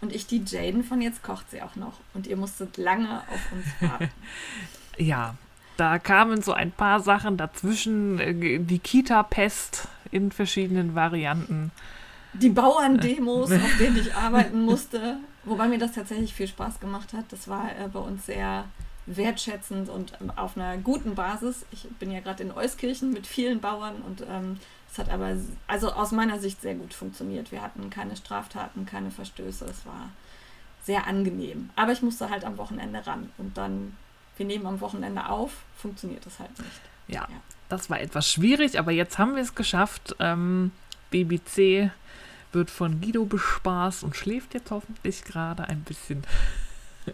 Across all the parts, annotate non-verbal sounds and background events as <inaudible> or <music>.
Und ich die Jaden von Jetzt kocht sie auch noch. Und ihr musstet lange auf uns warten. <laughs> ja, da kamen so ein paar Sachen dazwischen. äh, Die Kita-Pest in verschiedenen Varianten. Die Bauerndemos, auf denen ich arbeiten <laughs> musste. Wobei mir das tatsächlich viel Spaß gemacht hat. Das war äh, bei uns sehr wertschätzend und ähm, auf einer guten Basis. Ich bin ja gerade in Euskirchen mit vielen Bauern und ähm, es hat aber also aus meiner Sicht sehr gut funktioniert. Wir hatten keine Straftaten, keine Verstöße. Es war sehr angenehm. Aber ich musste halt am Wochenende ran und dann, wir nehmen am Wochenende auf, funktioniert das halt nicht. Ja, Ja. das war etwas schwierig, aber jetzt haben wir es geschafft. Ähm, BBC wird von Guido bespaßt und schläft jetzt hoffentlich gerade ein bisschen. <laughs>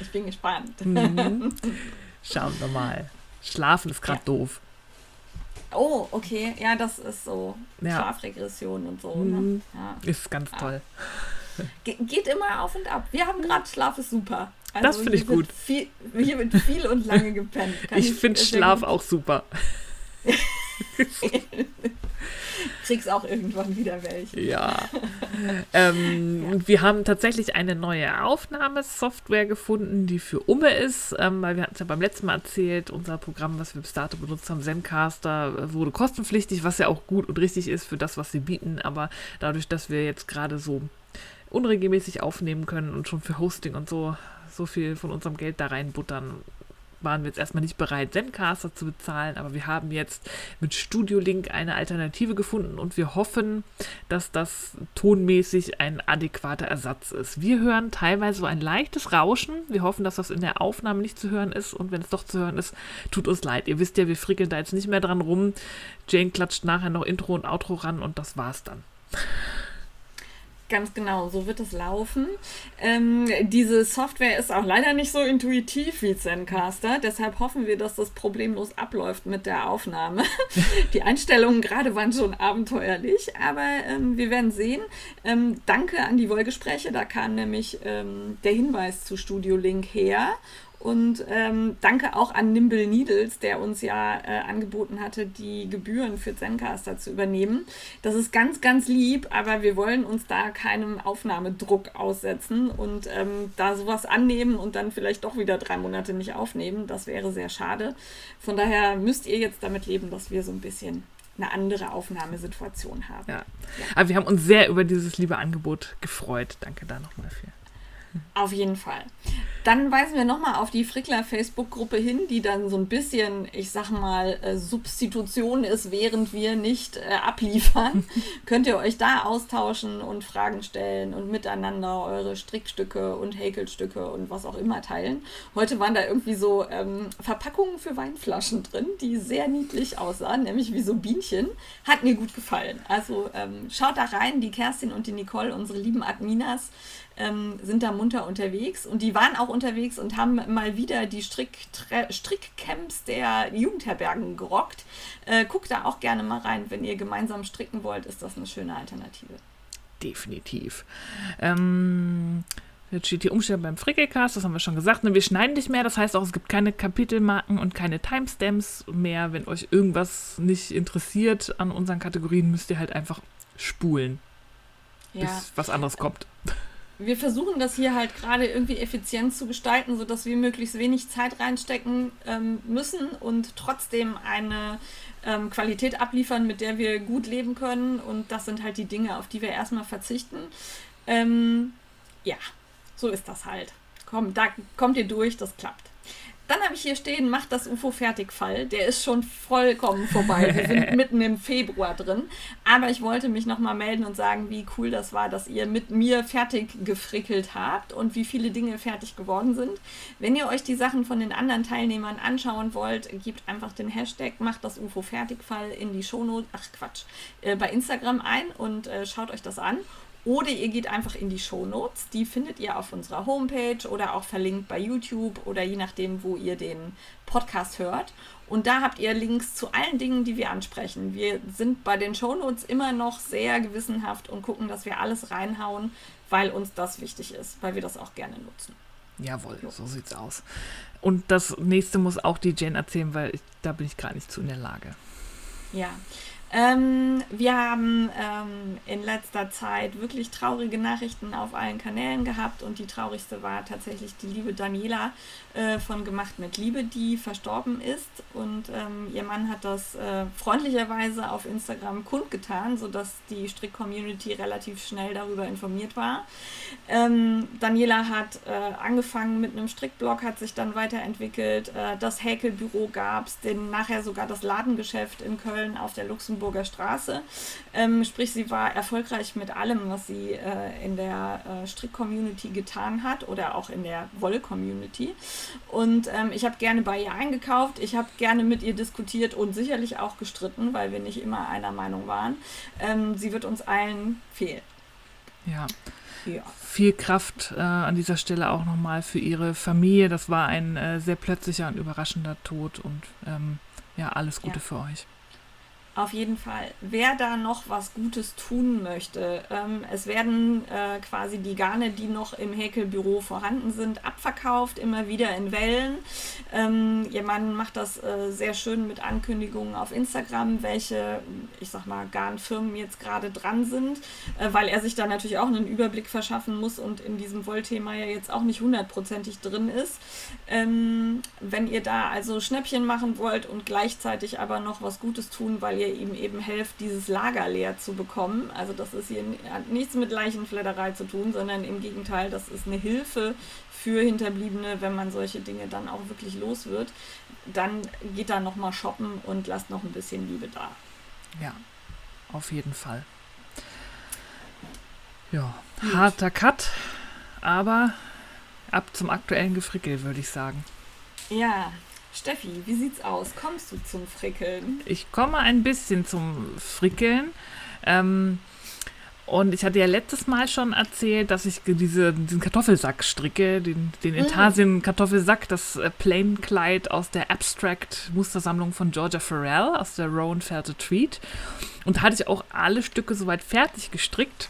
Ich bin gespannt. Mhm. <laughs> Schauen wir mal. Schlafen ist gerade Ja. doof. Oh, okay. Ja, das ist so Ja. Schlafregression und so. Mhm. Ne? Ja. Ist ganz Ah. toll. Ge geht immer auf und ab. Wir haben gerade Schlaf ist super. Also Das finde ich gut. Viel, hier wird viel und lange gepennt. <laughs> Kann Ich finde sehr Schlaf auch super. <laughs> Krieg's auch irgendwann wieder welche. Ja. <laughs> ähm, Und wir haben tatsächlich eine neue Aufnahmesoftware gefunden, die für Umme ist, ähm, weil wir hatten es ja beim letzten Mal erzählt, unser Programm, was wir bis dato benutzt haben, Zencaster, äh, wurde kostenpflichtig, was ja auch gut und richtig ist für das, was sie bieten. Aber dadurch, dass wir jetzt gerade so unregelmäßig aufnehmen können und schon für Hosting und so so viel von unserem Geld da reinbuttern, waren wir jetzt erstmal nicht bereit, Zencaster zu bezahlen, aber wir haben jetzt mit Studio Link eine Alternative gefunden und wir hoffen, dass das tonmäßig ein adäquater Ersatz ist. Wir hören teilweise so ein leichtes Rauschen. Wir hoffen, dass das in der Aufnahme nicht zu hören ist und wenn es doch zu hören ist, tut uns leid. Ihr wisst ja, wir frickeln da jetzt nicht mehr dran rum. Jane klatscht nachher noch Intro und Outro ran und das war's dann. Ganz genau, so wird es laufen. Ähm, diese Software ist auch leider nicht so intuitiv wie Zencaster, deshalb hoffen wir, dass das problemlos abläuft mit der Aufnahme. <laughs> Die Einstellungen gerade waren schon abenteuerlich, aber ähm, wir werden sehen. Ähm, danke an die Wollgespräche, da kam nämlich ähm, der Hinweis zu Studio Link her. Und ähm, danke auch an Nimble Needles, der uns ja äh, angeboten hatte, die Gebühren für Zencaster zu übernehmen. Das ist ganz, ganz lieb, aber wir wollen uns da keinem Aufnahmedruck aussetzen und ähm, da sowas annehmen und dann vielleicht doch wieder drei Monate nicht aufnehmen. Das wäre sehr schade. Von daher müsst ihr jetzt damit leben, dass wir so ein bisschen eine andere Aufnahmesituation haben. Ja. Aber wir haben uns sehr über dieses liebe Angebot gefreut. Danke da nochmal für. Auf jeden Fall. Dann weisen wir nochmal auf die Frickler Facebook-Gruppe hin, die dann so ein bisschen, ich sag mal, äh, Substitution ist, während wir nicht äh, abliefern. <laughs> Könnt ihr euch da austauschen und Fragen stellen und miteinander eure Strickstücke und Häkelstücke und was auch immer teilen. Heute waren da irgendwie so ähm, Verpackungen für Weinflaschen drin, die sehr niedlich aussahen, nämlich wie so Bienchen. Hat mir gut gefallen. Also ähm, schaut da rein, die Kerstin und die Nicole, unsere lieben Adminas, ähm, sind da munter unterwegs und die waren auch unterwegs und haben mal wieder die Strick Strickcamps der Jugendherbergen gerockt. Äh, guckt da auch gerne mal rein, wenn ihr gemeinsam stricken wollt, ist das eine schöne Alternative. Definitiv. Ähm, jetzt steht hier Umstellung beim Frickelcast, das haben wir schon gesagt. Ne, wir schneiden nicht mehr, das heißt auch, es gibt keine Kapitelmarken und keine Timestamps mehr. Wenn euch irgendwas nicht interessiert an unseren Kategorien, müsst ihr halt einfach spulen, Ja. bis was anderes kommt. Wir versuchen das hier halt gerade irgendwie effizient zu gestalten, sodass wir möglichst wenig Zeit reinstecken ähm, müssen und trotzdem eine ähm, Qualität abliefern, mit der wir gut leben können. Und das sind halt die Dinge, auf die wir erstmal verzichten. Ähm, ja, so ist das halt. Komm, da kommt ihr durch, das klappt. Dann habe ich hier stehen, macht das UFO fertig Fall. Der ist schon vollkommen vorbei. Wir sind <laughs> mitten im Februar drin. Aber ich wollte mich nochmal melden und sagen, wie cool das war, dass ihr mit mir fertig gefrickelt habt und wie viele Dinge fertig geworden sind. Wenn ihr euch die Sachen von den anderen Teilnehmern anschauen wollt, gebt einfach den Hashtag macht das UFO fertig Fall in die Shownote, ach Quatsch, äh, bei Instagram ein und äh, schaut euch das an. Oder ihr geht einfach in die Show Notes. Die findet ihr auf unserer Homepage oder auch verlinkt bei YouTube oder je nachdem, wo ihr den Podcast hört. Und da habt ihr Links zu allen Dingen, die wir ansprechen. Wir sind bei den Show Notes immer noch sehr gewissenhaft und gucken, dass wir alles reinhauen, weil uns das wichtig ist, weil wir das auch gerne nutzen. Jawohl, so sieht's aus. Und das nächste muss auch die Jane erzählen, weil ich, da bin ich gerade nicht zu in der Lage. Ja, ähm, wir haben ähm, in letzter Zeit wirklich traurige Nachrichten auf allen Kanälen gehabt und die traurigste war tatsächlich die liebe Daniela äh, von Gemacht mit Liebe, die verstorben ist und ähm, ihr Mann hat das äh, freundlicherweise auf Instagram kundgetan, sodass die Strick-Community relativ schnell darüber informiert war. Ähm, Daniela hat äh, angefangen mit einem Strickblog, hat sich dann weiterentwickelt, äh, das Häkelbüro gab es, nachher sogar das Ladengeschäft in Köln auf der Luxemburg Luxemburger Straße. Ähm, sprich, sie war erfolgreich mit allem, was sie äh, in der äh, Strick-Community getan hat oder auch in der Woll-Community. Und ähm, ich habe gerne bei ihr eingekauft, ich habe gerne mit ihr diskutiert und sicherlich auch gestritten, weil wir nicht immer einer Meinung waren. Ähm, sie wird uns allen fehlen. Ja. Ja. Viel Kraft äh, an dieser Stelle auch nochmal für ihre Familie. Das war ein äh, sehr plötzlicher und überraschender Tod und ähm, ja, alles Gute ja. für euch. Auf jeden Fall. Wer da noch was Gutes tun möchte, ähm, es werden äh, quasi die Garne, die noch im Häkelbüro vorhanden sind, abverkauft, immer wieder in Wellen. Ähm, Mann macht das äh, sehr schön mit Ankündigungen auf Instagram, welche, ich sag mal, Garnfirmen jetzt gerade dran sind, äh, weil er sich da natürlich auch einen Überblick verschaffen muss und in diesem Wollthema ja jetzt auch nicht hundertprozentig drin ist. Ähm, wenn ihr da also Schnäppchen machen wollt und gleichzeitig aber noch was Gutes tun, weil ihr ihr ihm eben helft, dieses Lager leer zu bekommen. Also das ist hier hat nichts mit Leichenfledderei zu tun, sondern im Gegenteil, das ist eine Hilfe für Hinterbliebene, wenn man solche Dinge dann auch wirklich los wird. Dann geht da nochmal shoppen und lasst noch ein bisschen Liebe da. Ja, auf jeden Fall. Ja, Gut. harter Cut, aber ab zum aktuellen Gefrickel, würde ich sagen. Ja, Steffi, wie sieht's aus? Kommst du zum Frickeln? Ich komme ein bisschen zum Frickeln. Ähm, und ich hatte ja letztes Mal schon erzählt, dass ich diese, diesen Kartoffelsack stricke, den, den mhm. Intarsien-Kartoffelsack, das äh, Plain-Kleid aus der Abstract-Mustersammlung von Georgia Farrell aus der Rowan Felted Treat. Und da hatte ich auch alle Stücke soweit fertig gestrickt.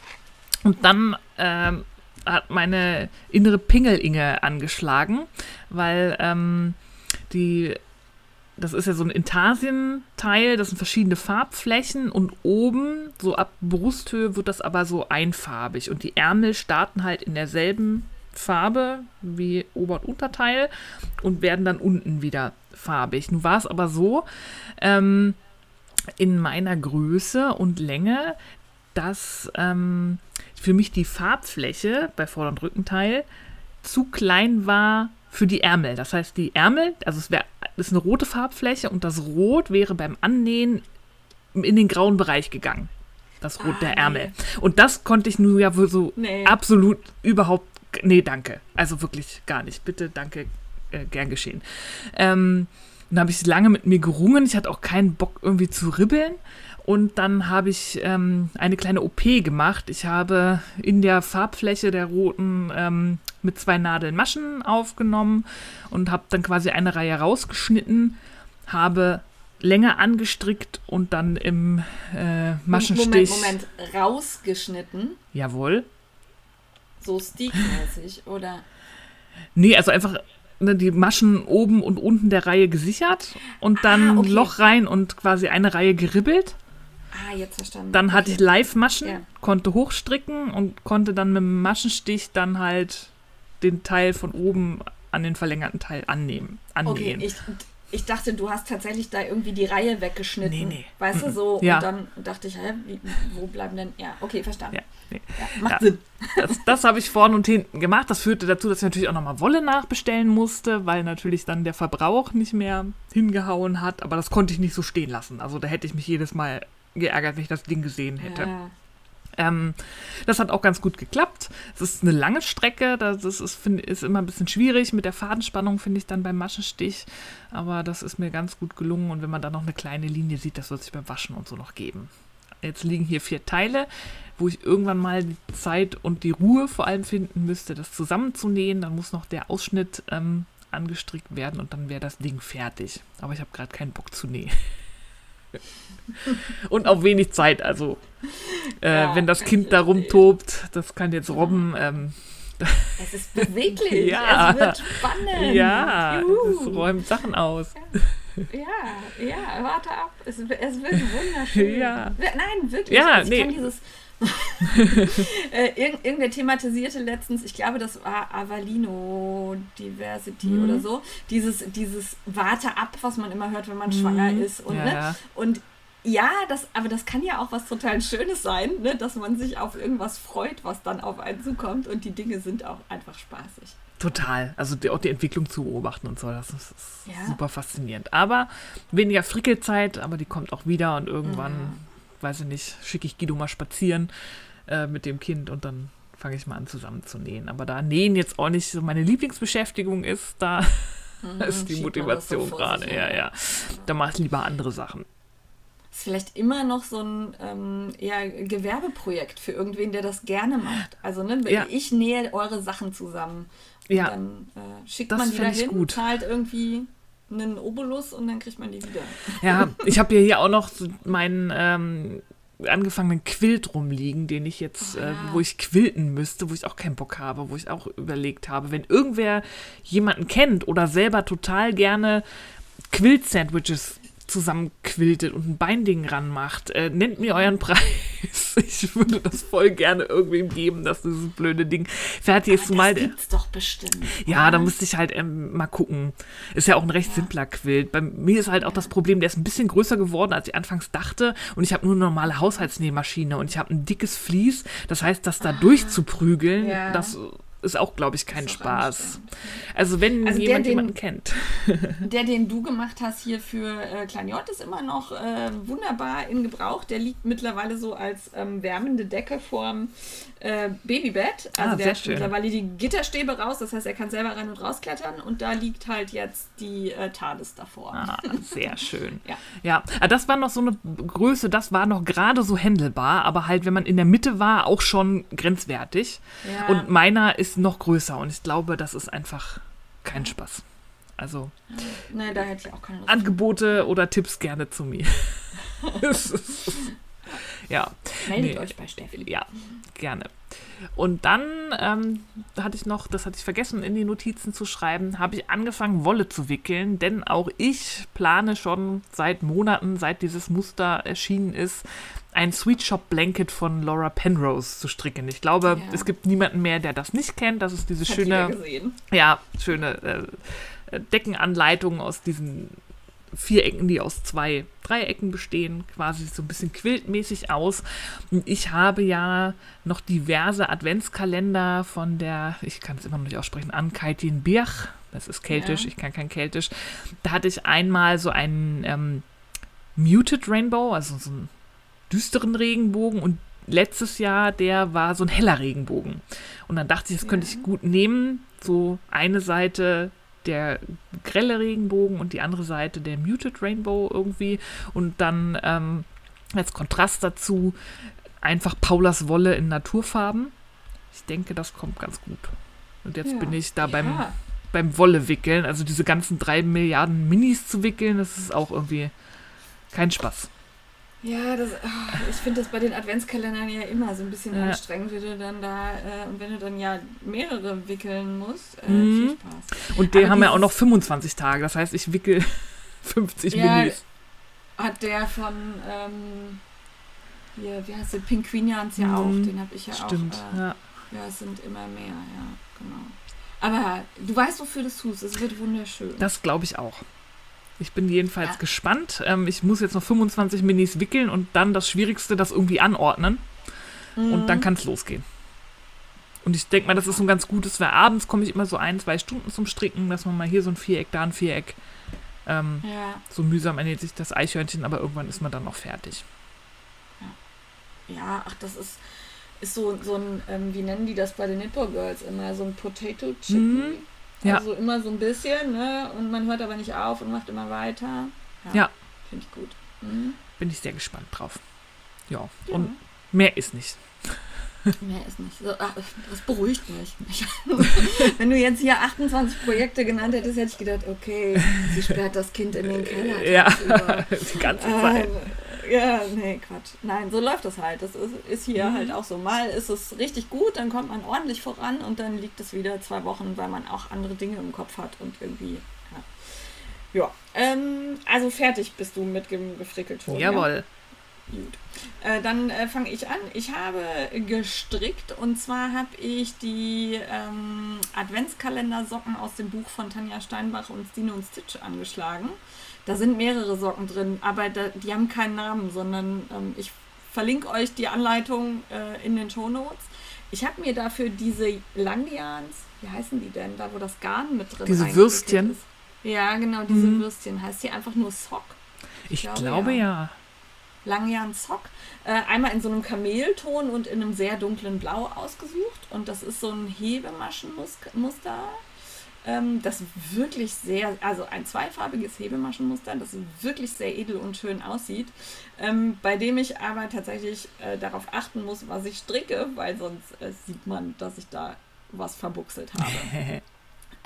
Und dann ähm, hat meine innere Pingel-Inge angeschlagen, weil ähm, die, das ist ja so ein Intarsien-Teil, das sind verschiedene Farbflächen und oben, so ab Brusthöhe, wird das aber so einfarbig. Und die Ärmel starten halt in derselben Farbe wie Ober- und Unterteil und werden dann unten wieder farbig. Nun war es aber so, ähm, in meiner Größe und Länge, dass ähm, für mich die Farbfläche bei Vorder- und Rückenteil zu klein war für die Ärmel. Das heißt, die Ärmel, also es wäre ist eine rote Farbfläche und das Rot wäre beim Annähen in den grauen Bereich gegangen. Das Rot ah, der Ärmel. Nee. Und das konnte ich nur ja so nee. absolut überhaupt. Nee, danke. Also wirklich gar nicht. Bitte, danke, äh, gern geschehen. Ähm, dann habe ich lange mit mir gerungen. Ich hatte auch keinen Bock irgendwie zu ribbeln. Und dann habe ich ähm, eine kleine OP gemacht. Ich habe in der Farbfläche der roten ähm, mit zwei Nadeln Maschen aufgenommen und habe dann quasi eine Reihe rausgeschnitten, habe länger angestrickt und dann im äh, Maschenstich. Moment, Moment, rausgeschnitten? Jawohl. So stickmäßig, oder? Nee, also einfach ne, die Maschen oben und unten der Reihe gesichert und dann ah, okay. Loch rein und quasi eine Reihe geribbelt. Ah, jetzt verstanden. Dann hatte ich Live-Maschen, ja. konnte hochstricken und konnte dann mit dem Maschenstich dann halt den Teil von oben an den verlängerten Teil annehmen, annähen. Okay, ich, ich dachte, du hast tatsächlich da irgendwie die Reihe weggeschnitten. Nee, nee. Weißt du, so. Ja. Und dann dachte ich, hä, wie, wo bleiben denn. Ja, okay, verstanden. Ja, nee. ja macht. Sinn. Das, das habe ich vorne und hinten gemacht. Das führte dazu, dass ich natürlich auch nochmal Wolle nachbestellen musste, weil natürlich dann der Verbrauch nicht mehr hingehauen hat. Aber das konnte ich nicht so stehen lassen. Also da hätte ich mich jedes Mal geärgert, wenn ich das Ding gesehen hätte. Ja. Ähm, das hat auch ganz gut geklappt. Es ist eine lange Strecke, das ist, find, ist immer ein bisschen schwierig mit der Fadenspannung, finde ich dann beim Maschenstich. Aber das ist mir ganz gut gelungen und wenn man da noch eine kleine Linie sieht, das wird sich beim Waschen und so noch geben. jetzt liegen hier vier Teile, wo ich irgendwann mal die Zeit und die Ruhe vor allem finden müsste, das zusammenzunähen. Dann muss noch der Ausschnitt ähm, angestrickt werden und dann wäre das Ding fertig. Aber ich habe gerade keinen Bock zu nähen. <laughs> <laughs> und auch wenig Zeit. Also, äh, Ja, wenn das Kind da rumtobt, das kann jetzt robben. Ähm, <laughs> Es ist beweglich. Ja. Es wird spannend. ja, Juhu. das räumt Sachen aus. Ja, ja, warte ab. Es, es wird wunderschön. Ja. Nein, wirklich. Ja, also ich nee. kann dieses. <laughs> äh, irgend, irgendwer thematisierte letztens, ich glaube, das war Avalino Diversity Mhm. oder so, dieses, dieses Warte ab, was man immer hört, wenn man schwanger ist. Und, Mhm. Ja, ne? ja. und ja, das, aber das kann ja auch was total Schönes sein, ne? dass man sich auf irgendwas freut, was dann auf einen zukommt und die Dinge sind auch einfach spaßig. Total. Also die, auch die Entwicklung zu beobachten und so, das ist, ist Ja. super faszinierend. Aber weniger Frickelzeit, aber die kommt auch wieder und irgendwann, Mhm. Weiß ich nicht, schicke ich Guido mal spazieren äh, mit dem Kind und dann fange ich mal an zusammen zu nähen. Aber da Nähen jetzt auch nicht so meine Lieblingsbeschäftigung ist, da <laughs> ist die Mhm, das so Motivation gerade. Ja, ja. Da mache ich lieber andere Sachen. Ist vielleicht immer noch so ein ähm, ja, Gewerbeprojekt für irgendwen, der das gerne macht. Also ne, Ja. ich nähe eure Sachen zusammen. Und Ja. dann äh, schickt Das man wieder hin, gut. zahlt irgendwie einen Obolus und dann kriegt man die wieder. Ja, ich habe ja hier auch noch so meinen ähm, angefangenen Quilt rumliegen, den ich jetzt, Oh, äh, ja. wo ich quilten müsste, wo ich auch keinen Bock habe, wo ich auch überlegt habe, wenn irgendwer jemanden kennt oder selber total gerne Quilt-Sandwiches zusammenquiltet und ein Beinding ranmacht, äh, nennt mir euren Preis. <laughs> Ich würde das voll gerne irgendwem geben, dass dieses blöde Ding fertig ist. Zumal das gibt's doch bestimmt. ja, da müsste ich halt ähm, mal gucken. Ist ja auch ein recht simpler Quilt. Bei mir ist halt auch das Problem, der ist ein bisschen größer geworden, als ich anfangs dachte. Und ich habe nur eine normale Haushaltsnähmaschine und ich habe ein dickes Vlies. Das heißt, das da durchzuprügeln, Ah. Ja. das ist auch, glaube ich, kein Spaß. Also wenn Also der, jemand den- jemanden kennt. <laughs> Der, den du gemacht hast hier für äh, Klein J, ist immer noch äh, wunderbar in Gebrauch. Der liegt mittlerweile so als ähm, wärmende Decke vorm äh, Babybett. Also Ah, der hat schön. mittlerweile die Gitterstäbe raus, das heißt, er kann selber rein und rausklettern und da liegt halt jetzt die äh, TARDIS davor. Ah, sehr <laughs> schön. Ja. Ja, ah, das war noch so eine Größe, das war noch gerade so händelbar, aber halt, wenn man in der Mitte war, auch schon grenzwertig. Ja. Und meiner ist noch größer und ich glaube, das ist einfach kein Spaß. Also Ne, da hätte ich auch keine Lust. Angebote oder Tipps gerne zu mir. <laughs> <laughs> Ja, Meldet nee. euch bei Steffi. ja, gerne. Und dann ähm, hatte ich noch, das hatte ich vergessen in die Notizen zu schreiben, habe ich angefangen, Wolle zu wickeln, denn auch ich plane schon seit Monaten, seit dieses Muster erschienen ist, ein Sweet Shop Blanket von Laura Penrose zu stricken. Ich glaube, Ja. es gibt niemanden mehr, der das nicht kennt. Das ist diese Hat schöne ja, schöne äh, Deckenanleitungen aus diesen Vierecken, die aus zwei Dreiecken bestehen, quasi so ein bisschen quiltmäßig aus. Und ich habe ja noch diverse Adventskalender von der, ich kann es immer noch nicht aussprechen, Ankaitin Birch. Das ist keltisch, Ja. ich kann kein keltisch. Da hatte ich einmal so einen ähm, Muted Rainbow, also so einen düsteren Regenbogen und letztes Jahr, der war so ein heller Regenbogen. Und dann dachte ich, das könnte Ja. ich gut nehmen. So eine Seite der grelle Regenbogen und die andere Seite der Muted Rainbow irgendwie. Und dann ähm, als Kontrast dazu einfach Paulas Wolle in Naturfarben. Ich denke, das kommt ganz gut. Und jetzt Ja. bin ich da beim, Ja. beim Wolle wickeln. Also diese ganzen drei Milliarden Minis zu wickeln, das ist auch irgendwie kein Spaß. Ja, das, ah, ich finde das bei den Adventskalendern ja immer so ein bisschen Ja. anstrengend, wenn du dann da, äh, und wenn du dann ja mehrere wickeln musst. Äh, Mhm. Viel Spaß. Und die Aber haben ja auch noch 25 Tage. Das heißt, ich wickel <laughs> 50 Ja, Minis. Hat der von, ähm, hier, wie heißt der, Pinguinians ja Mhm. auch, den habe ich ja Stimmt. auch. Äh, ja. ja, es sind immer mehr, ja, genau. Aber du weißt, wofür du es tust, es wird wunderschön. Das glaube ich auch. Ich bin jedenfalls Ja. gespannt. Ähm, ich muss jetzt noch 25 Minis wickeln und dann das Schwierigste, das irgendwie anordnen. Und Mhm. dann kann es losgehen. Und ich denke mal, das ist so ein ganz gutes, weil abends komme ich immer so ein, zwei Stunden zum Stricken, dass man mal hier so ein Viereck, da ein Viereck. Ähm, Ja, so mühsam ernährt sich das Eichhörnchen, aber irgendwann ist man dann auch fertig. ja, ach, das ist, ist so, so ein, ähm, wie nennen die das bei den Nippo Girls immer, so ein Potato Chicken. Mhm. Ja. Also immer so ein bisschen, ne? Und man hört aber nicht auf und macht immer weiter. Ja. Finde ich gut. Mhm. Bin ich sehr gespannt drauf. Ja, und mehr ist nicht. Mehr ist nicht. So, ach, das beruhigt mich. <laughs> Wenn du jetzt hier 28 Projekte genannt hättest, hätte ich gedacht, okay, sie sperrt das Kind in den Keller. Ja, tagsüber. <laughs> die ganze Zeit. Ähm, ja, nee, Quatsch. Nein, so läuft das halt. Das ist, ist hier halt auch so. Mal ist es richtig gut, dann kommt man ordentlich voran und dann liegt es wieder zwei Wochen, weil man auch andere Dinge im Kopf hat und irgendwie. Ja, ja. Ähm, also fertig bist du mit dem Gefrickelton. Ja? Jawohl. Gut. Äh, dann äh, fange ich an. Ich habe gestrickt und zwar habe ich die ähm, Adventskalender-Socken aus dem Buch von Tanja Steinbach und Stine und Stitch angeschlagen. Da sind mehrere Socken drin, aber da, die haben keinen Namen, sondern ähm, ich verlinke euch die Anleitung äh, in den Shownotes. Ich habe mir dafür diese Langians, wie heißen die denn, da wo das Garn mit drin Diese eingewickelt Würstchen? Ist. Ja, genau, diese Mhm. Würstchen. Heißt die einfach nur Sock? Ich glaube, glaube ja. ja. Langjan Sock. Äh, einmal in so einem Kamelton und in einem sehr dunklen Blau ausgesucht. Und das ist so ein Hebemaschenmuster. Ähm, das wirklich sehr, also ein zweifarbiges Hebemaschenmuster, das wirklich sehr edel und schön aussieht. Ähm, bei dem ich aber tatsächlich äh, darauf achten muss, was ich stricke, weil sonst äh, sieht man, dass ich da was verbuchselt habe. <laughs>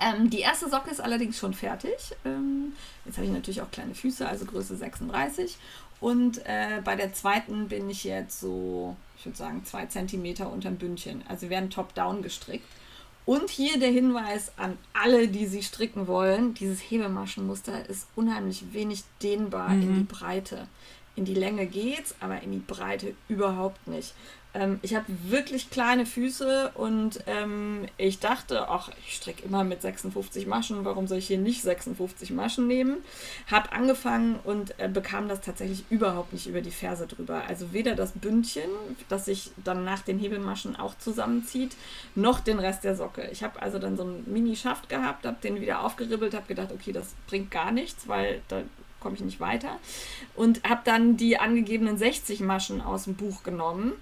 Ähm, die erste Socke ist allerdings schon fertig. Ähm, jetzt habe ich natürlich auch kleine Füße, also Größe 36. Und äh, bei der zweiten bin ich jetzt so, ich würde sagen, zwei Zentimeter unterm Bündchen. Also werden top-down gestrickt. Und hier der Hinweis an alle, die sie stricken wollen: Dieses Hebemaschenmuster ist unheimlich wenig dehnbar in die Breite. In die Länge geht's, aber in die Breite überhaupt nicht. Ähm, ich habe wirklich kleine Füße und ähm, ich dachte, ach, ich stricke immer mit 56 Maschen, warum soll ich hier nicht 56 Maschen nehmen? Habe angefangen und äh, bekam das tatsächlich überhaupt nicht über die Ferse drüber. Also weder das Bündchen, das sich dann nach den Hebelmaschen auch zusammenzieht, noch den Rest der Socke. Ich habe also dann so einen Mini-Schaft gehabt, habe den wieder aufgeribbelt, habe gedacht, okay, das bringt gar nichts, weil da komme ich nicht weiter. Und habe dann die angegebenen 60 Maschen aus dem Buch genommen.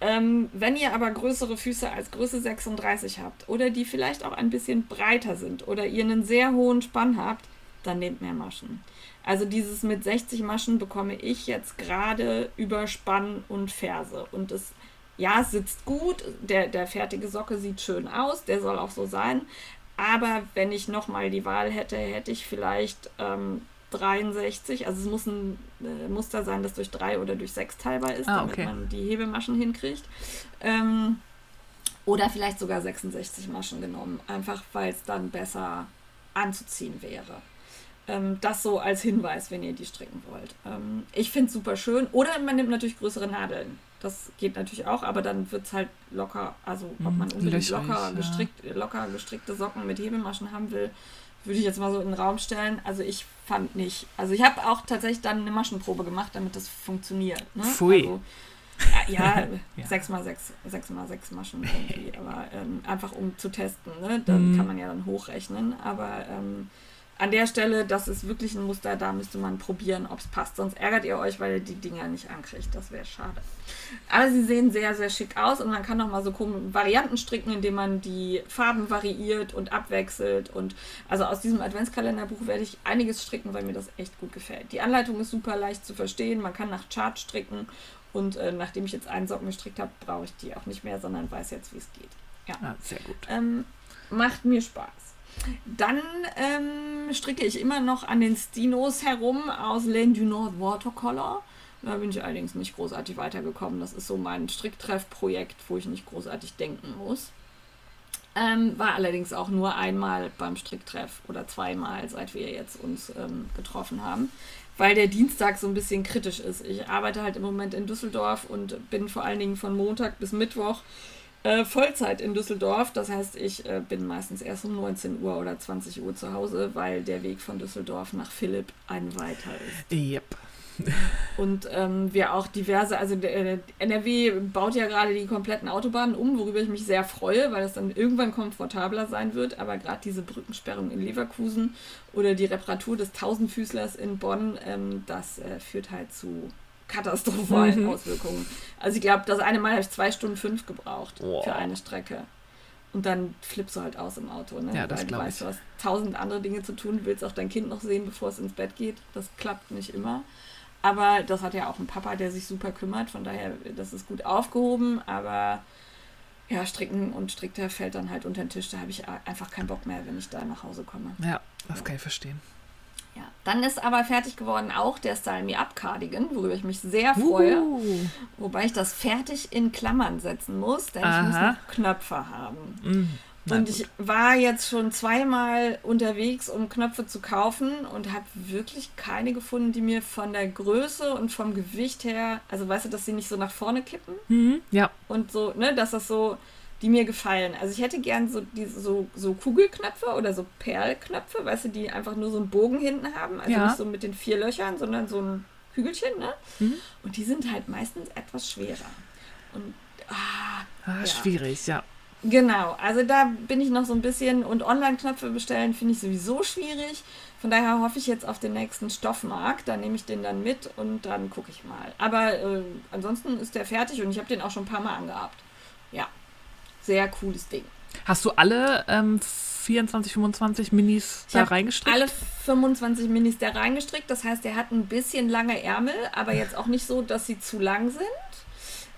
Ähm, wenn ihr aber größere Füße als Größe 36 habt oder die vielleicht auch ein bisschen breiter sind oder ihr einen sehr hohen Spann habt, dann nehmt mehr Maschen. Also dieses mit 60 Maschen bekomme ich jetzt gerade über Spann und Ferse. Und es, ja, es sitzt gut, der, der fertige Socke sieht schön aus, der soll auch so sein. Aber wenn ich nochmal die Wahl hätte, hätte ich vielleicht ähm, 63. Also es muss ein äh, Muster sein, das durch drei oder durch sechs teilbar ist, Ah, damit okay. man die Hebemaschen hinkriegt. Ähm, oder vielleicht sogar 66 Maschen genommen, einfach weil es dann besser anzuziehen wäre. Ähm, das so als Hinweis, wenn ihr die stricken wollt. Ähm, ich finde es super schön. Oder man nimmt natürlich größere Nadeln. Das geht natürlich auch, aber dann wird es halt locker, also ob man Mm, unbedingt löchrig, locker, ja. gestrickt, locker gestrickte Socken mit Hebelmaschen haben will, würde ich jetzt mal so in den Raum stellen. Also ich fand nicht. Also ich habe auch tatsächlich dann eine Maschenprobe gemacht, damit das funktioniert. Ne? Pfui. Also, ja, Ja. <laughs> 6x6, 6x6 Maschen irgendwie, aber ähm, einfach um zu testen. Ne? Dann Mhm. kann man ja dann hochrechnen. Aber ähm, an der Stelle, das ist wirklich ein Muster, da müsste man probieren, ob es passt. Sonst ärgert ihr euch, weil ihr die Dinger nicht ankriegt. Das wäre schade. Aber sie sehen sehr, sehr schick aus und man kann noch mal so Varianten stricken, indem man die Farben variiert und abwechselt. Und also aus diesem Adventskalenderbuch werde ich einiges stricken, weil mir das echt gut gefällt. Die Anleitung ist super leicht zu verstehen. Man kann nach Chart stricken und äh, nachdem ich jetzt einen Socken gestrickt habe, brauche ich die auch nicht mehr, sondern weiß jetzt, wie es geht. Ja. Ah, sehr gut. Ähm, macht mir Spaß. Dann ähm, stricke ich immer noch an den Stinos herum aus Laine du Nord Watercolor. Da bin ich allerdings nicht großartig weitergekommen. Das ist so mein Stricktreffprojekt, wo ich nicht großartig denken muss. Ähm, war allerdings auch nur einmal beim Stricktreff oder zweimal, seit wir jetzt uns ähm, getroffen haben, weil der Dienstag so ein bisschen kritisch ist. Ich arbeite halt im Moment in Düsseldorf und bin vor allen Dingen von Montag bis Mittwoch äh, Vollzeit in Düsseldorf. Das heißt, ich äh, bin meistens erst um 19 Uhr oder 20 Uhr zu Hause, weil der Weg von Düsseldorf nach Philipp ein weiter ist. Yep. Und ähm, wir auch diverse, also der, äh, NRW baut ja gerade die kompletten Autobahnen um, worüber ich mich sehr freue, weil es dann irgendwann komfortabler sein wird. Aber gerade diese Brückensperrung in Leverkusen oder die Reparatur des Tausendfüßlers in Bonn, ähm, das äh, führt halt zu katastrophalen Mhm. Auswirkungen. Also ich glaube, das eine Mal habe ich zwei Stunden fünf gebraucht Wow. für eine Strecke. Und dann flippst du halt aus im Auto, ne? Ja, das Weil du glaub weißt, ich. du hast tausend andere Dinge zu tun, du willst auch dein Kind noch sehen, bevor es ins Bett geht. Das klappt nicht immer. Aber das hat ja auch ein Papa, der sich super kümmert. Von daher, das ist gut aufgehoben. Aber ja, Stricken und Strickter fällt dann halt unter den Tisch. Da habe ich einfach keinen Bock mehr, wenn ich da nach Hause komme. Ja, das kann ich verstehen. Ja, dann ist aber fertig geworden auch der Style Me Up Cardigan, worüber ich mich sehr freue. Uh. Wobei ich das fertig in Klammern setzen muss, denn ich muss Aha. noch Knöpfe haben. Na und gut. ich war jetzt schon zweimal unterwegs, um Knöpfe zu kaufen und habe wirklich keine gefunden, die mir von der Größe und vom Gewicht her, also weißt du, dass sie nicht so nach vorne kippen Mhm. Ja, und so, ne, dass das so, die mir gefallen. Also ich hätte gern so diese so, so Kugelknöpfe oder so Perlknöpfe, weißt du, die einfach nur so einen Bogen hinten haben, also Ja. nicht so mit den vier Löchern, sondern so ein Hügelchen, ne? Mhm. Und die sind halt meistens etwas schwerer. Und ah, ah, Ja. schwierig, ja. Genau, also da bin ich noch so ein bisschen und Online-Knöpfe bestellen finde ich sowieso schwierig. Von daher hoffe ich jetzt auf den nächsten Stoffmarkt. Da nehme ich den dann mit und dann gucke ich mal. Aber äh, ansonsten ist der fertig und ich habe den auch schon ein paar Mal angehabt. Ja, sehr cooles Ding. Hast du alle ähm, 24, 25 Minis Ich da reingestrickt? Alle 25 Minis da reingestrickt. Das heißt, der hat ein bisschen lange Ärmel, aber jetzt auch nicht so, dass sie zu lang sind.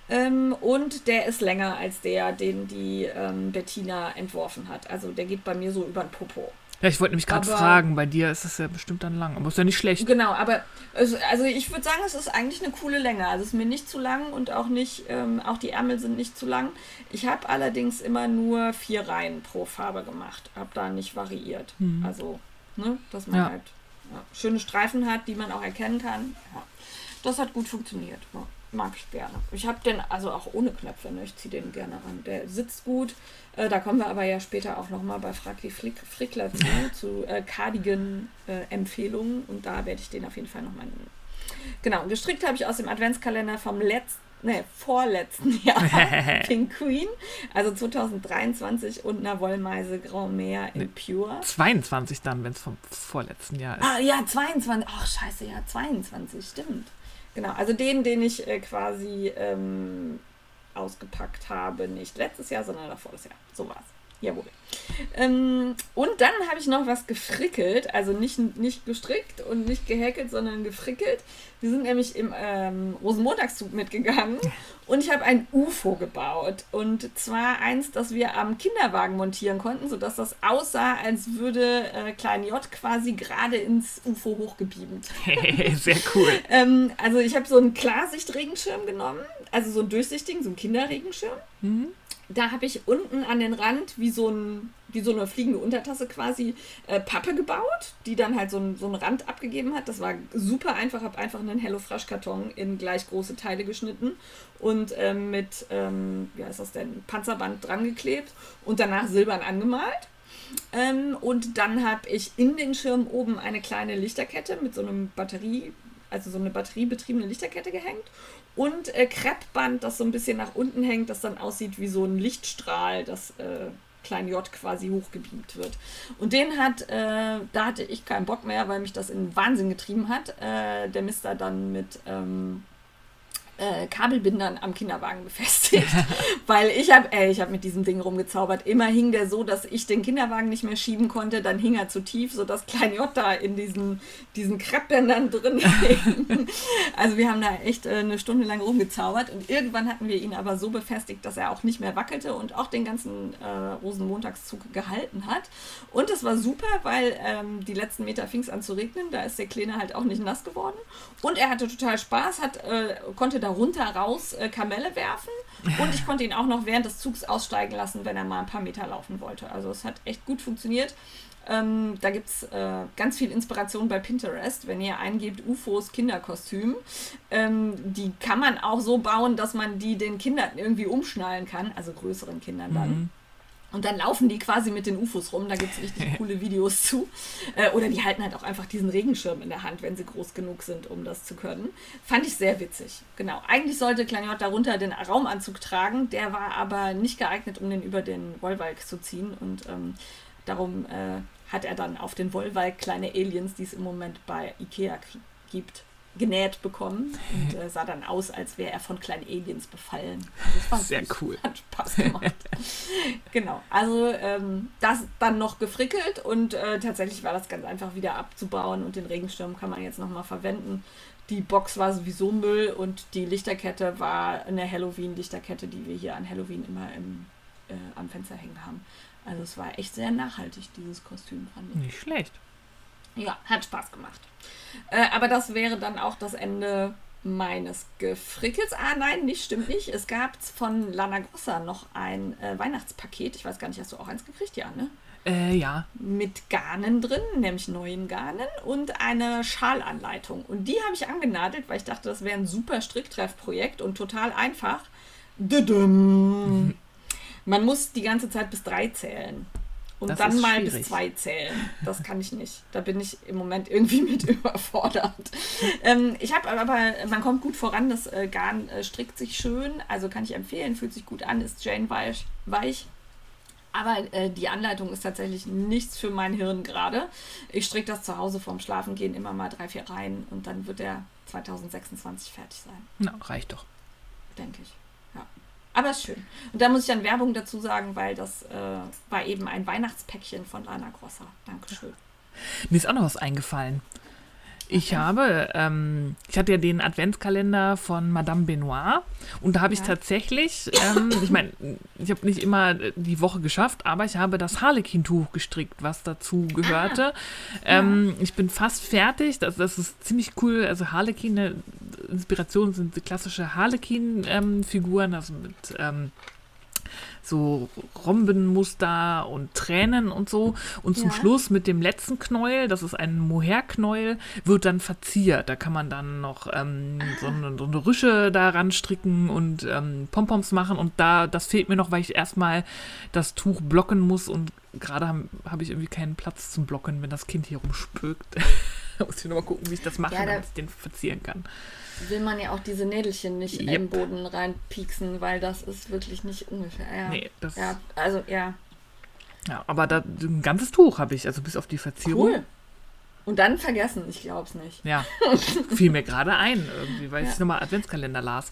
Ähm, und der ist länger als der, den die ähm, Bettina entworfen hat. Also der geht bei mir so über den Popo. Ja, ich wollte nämlich gerade fragen, bei dir ist es ja bestimmt dann lang, aber ist ja nicht schlecht. Genau, aber es, also ich würde sagen, es ist eigentlich eine coole Länge. Also es ist mir nicht zu lang und auch nicht, ähm, auch die Ärmel sind nicht zu lang. Ich habe allerdings immer nur vier Reihen pro Farbe gemacht, habe da nicht variiert. Also, ne, dass man Ja. halt ja, schöne Streifen hat, die man auch erkennen kann. Ja. Das hat gut funktioniert. Ja, mag ich gerne. Ich habe den also auch ohne Knöpfe, ne? ich ziehe den gerne an. Der sitzt gut. Äh, da kommen wir aber ja später auch nochmal bei Fraki Flick, Frickler zu, <laughs> zu äh, Cardigan-Empfehlungen und da werde ich den auf jeden Fall nochmal nehmen. Genau, gestrickt habe ich aus dem Adventskalender vom letzten, ne, vorletzten <laughs> Jahr, <laughs> Pink Queen, also 2023 und einer Wollmeise Grand Meer in Pure. 22 dann, wenn es vom vorletzten Jahr ist. Ah ja, 22. Ach scheiße, ja, 22, stimmt. Genau, also den, den ich äh, quasi ähm, ausgepackt habe, nicht letztes Jahr, sondern davor das Jahr. So war's. Jawohl. Ähm, und dann habe ich noch was gefrickelt, also nicht, nicht gestrickt und nicht gehäkelt, sondern gefrickelt. Wir sind nämlich im ähm, Rosenmontagszug mitgegangen <laughs> und ich habe ein UFO gebaut. Und zwar eins, das wir am Kinderwagen montieren konnten, sodass das aussah, als würde äh, Klein J quasi gerade ins UFO hochgebeamt. <laughs> Sehr cool. Ähm, also ich habe so einen Klarsicht-Regenschirm genommen, also so einen durchsichtigen, so einen Kinderregenschirm. Da habe ich unten an den Rand wie so, ein, wie so eine fliegende Untertasse quasi äh, Pappe gebaut, die dann halt so, ein, so einen Rand abgegeben hat. Das war super einfach, habe einfach einen HelloFresh-Karton in gleich große Teile geschnitten und ähm, mit, ähm, wie heißt das denn, Panzerband dran geklebt und danach silbern angemalt. Ähm, und dann habe ich in den Schirm oben eine kleine Lichterkette mit so einem Batterie, also so eine batteriebetriebene Lichterkette gehängt und äh, Kreppband, das so ein bisschen nach unten hängt, das dann aussieht wie so ein Lichtstrahl, das äh, Klein J quasi hochgebeamt wird. Und den hat, äh, da hatte ich keinen Bock mehr, weil mich das in Wahnsinn getrieben hat. Äh, der Mister dann mit ähm, äh, Kabelbindern am Kinderwagen befestigt, <laughs> weil ich habe ich habe mit diesem Ding rumgezaubert. Immer hing der so, dass ich den Kinderwagen nicht mehr schieben konnte, dann hing er zu tief, sodass Klein J da in diesen, diesen Kreppbändern drin <laughs> hing. Also wir haben da echt äh, eine Stunde lang rumgezaubert und irgendwann hatten wir ihn aber so befestigt, dass er auch nicht mehr wackelte und auch den ganzen äh, Rosenmontagszug gehalten hat. Und das war super, weil ähm, die letzten Meter fing es an zu regnen, da ist der Kleine halt auch nicht nass geworden. Und er hatte total Spaß, hat, äh, konnte da runter raus äh, Kamelle werfen und ich konnte ihn auch noch während des Zugs aussteigen lassen, wenn er mal ein paar Meter laufen wollte. Also es hat echt gut funktioniert. Ähm, da gibt es äh, ganz viel Inspiration bei Pinterest, wenn ihr eingebt UFOs Kinderkostüm. Ähm, die kann man auch so bauen, dass man die den Kindern irgendwie umschnallen kann, also größeren Kindern dann. Und dann laufen die quasi mit den UFOs rum. Da gibt es richtig <laughs> coole Videos zu. Äh, oder die halten halt auch einfach diesen Regenschirm in der Hand, wenn sie groß genug sind, um das zu können. Fand ich sehr witzig. Genau. Eigentlich sollte Kleinjot darunter den Raumanzug tragen. Der war aber nicht geeignet, um den über den Wollwalk zu ziehen. Und ähm, darum äh, hat er dann auf den Wollwalk kleine Aliens, die es im Moment bei Ikea gibt, genäht bekommen. Und äh, sah dann aus, als wäre er von kleinen Aliens befallen. Also das war Sehr süß. cool. Hat Spaß gemacht. <laughs> genau, also ähm, das dann noch gefrickelt und äh, tatsächlich war das ganz einfach wieder abzubauen und den Regenschirm kann man jetzt nochmal verwenden. die Box war sowieso Müll und die Lichterkette war eine Halloween-Lichterkette, die wir hier an Halloween immer im, äh, am Fenster hängen haben. Also es war echt sehr nachhaltig, dieses Kostüm, fand ich. Nicht schlecht. Ja, hat Spaß gemacht. Äh, aber das wäre dann auch das Ende meines Gefrickels. Ah, nein, nicht, stimmt nicht. Es gab von Lana Grossa noch ein äh, Weihnachtspaket. Ich weiß gar nicht, hast du auch eins gekriegt? Ja, ne? Äh, ja. Mit Garnen drin, nämlich neuen Garnen und eine Schalanleitung. Und die habe ich angenadelt, weil ich dachte, das wäre ein super Stricktreffprojekt und total einfach. <laughs> Man muss die ganze Zeit bis drei zählen. Und Das dann mal schwierig. bis zwei zählen. Das kann ich nicht. Da bin ich im Moment irgendwie <laughs> mit überfordert. ähm, ich habe aber, man kommt gut voran. Das äh, Garn äh, strickt sich schön. Also kann ich empfehlen. Fühlt sich gut an. Ist Jane weich. weich. Aber äh, die Anleitung ist tatsächlich nichts für mein Hirn gerade. Ich stricke das zu Hause vorm Schlafengehen immer mal drei, vier Reihen und dann wird der 2026 fertig sein Na, reicht doch. denke ich. Ja. Aber ist schön. Und da muss ich dann Werbung dazu sagen, weil das äh, war eben ein Weihnachtspäckchen von Lana Grosser. Dankeschön. Mir ist auch noch was eingefallen. Ich habe, ähm, ich hatte ja den Adventskalender von Madame Benoit und da habe ich Ja. tatsächlich, ähm, ich meine, ich habe nicht immer die Woche geschafft, aber ich habe das Harlequin-Tuch gestrickt, was dazu gehörte. Ähm, ich bin fast fertig, das, das ist ziemlich cool. Also Harlequin, eine Inspiration sind die klassische Harlequin-Figuren, also mit ähm, so Rombenmuster und Tränen und so. Und zum Ja. Schluss mit dem letzten Knäuel, das ist ein Mohair-Knäuel, wird dann verziert. Da kann man dann noch ähm, so, eine, so eine Rüsche daran stricken und ähm, Pompoms machen. Und da, das fehlt mir noch, weil ich erstmal das Tuch blocken muss und gerade habe hab ich irgendwie keinen Platz zum Blocken, wenn das Kind hier rumspökt. <laughs> <laughs> muss ich nochmal gucken, wie ich das mache, Ja, da- damit ich den verzieren kann. Will man ja auch diese Nädelchen nicht Yep. im Boden reinpieksen, weil das ist wirklich nicht ungefähr. Ja, Nee, das, ja also ja, ja, aber da, ein ganzes Tuch habe ich, also bis auf die Verzierung. cool. Und dann vergessen, ich glaub's nicht. Ja, <laughs> fiel mir gerade ein, irgendwie, weil Ja. ich nochmal Adventskalender las.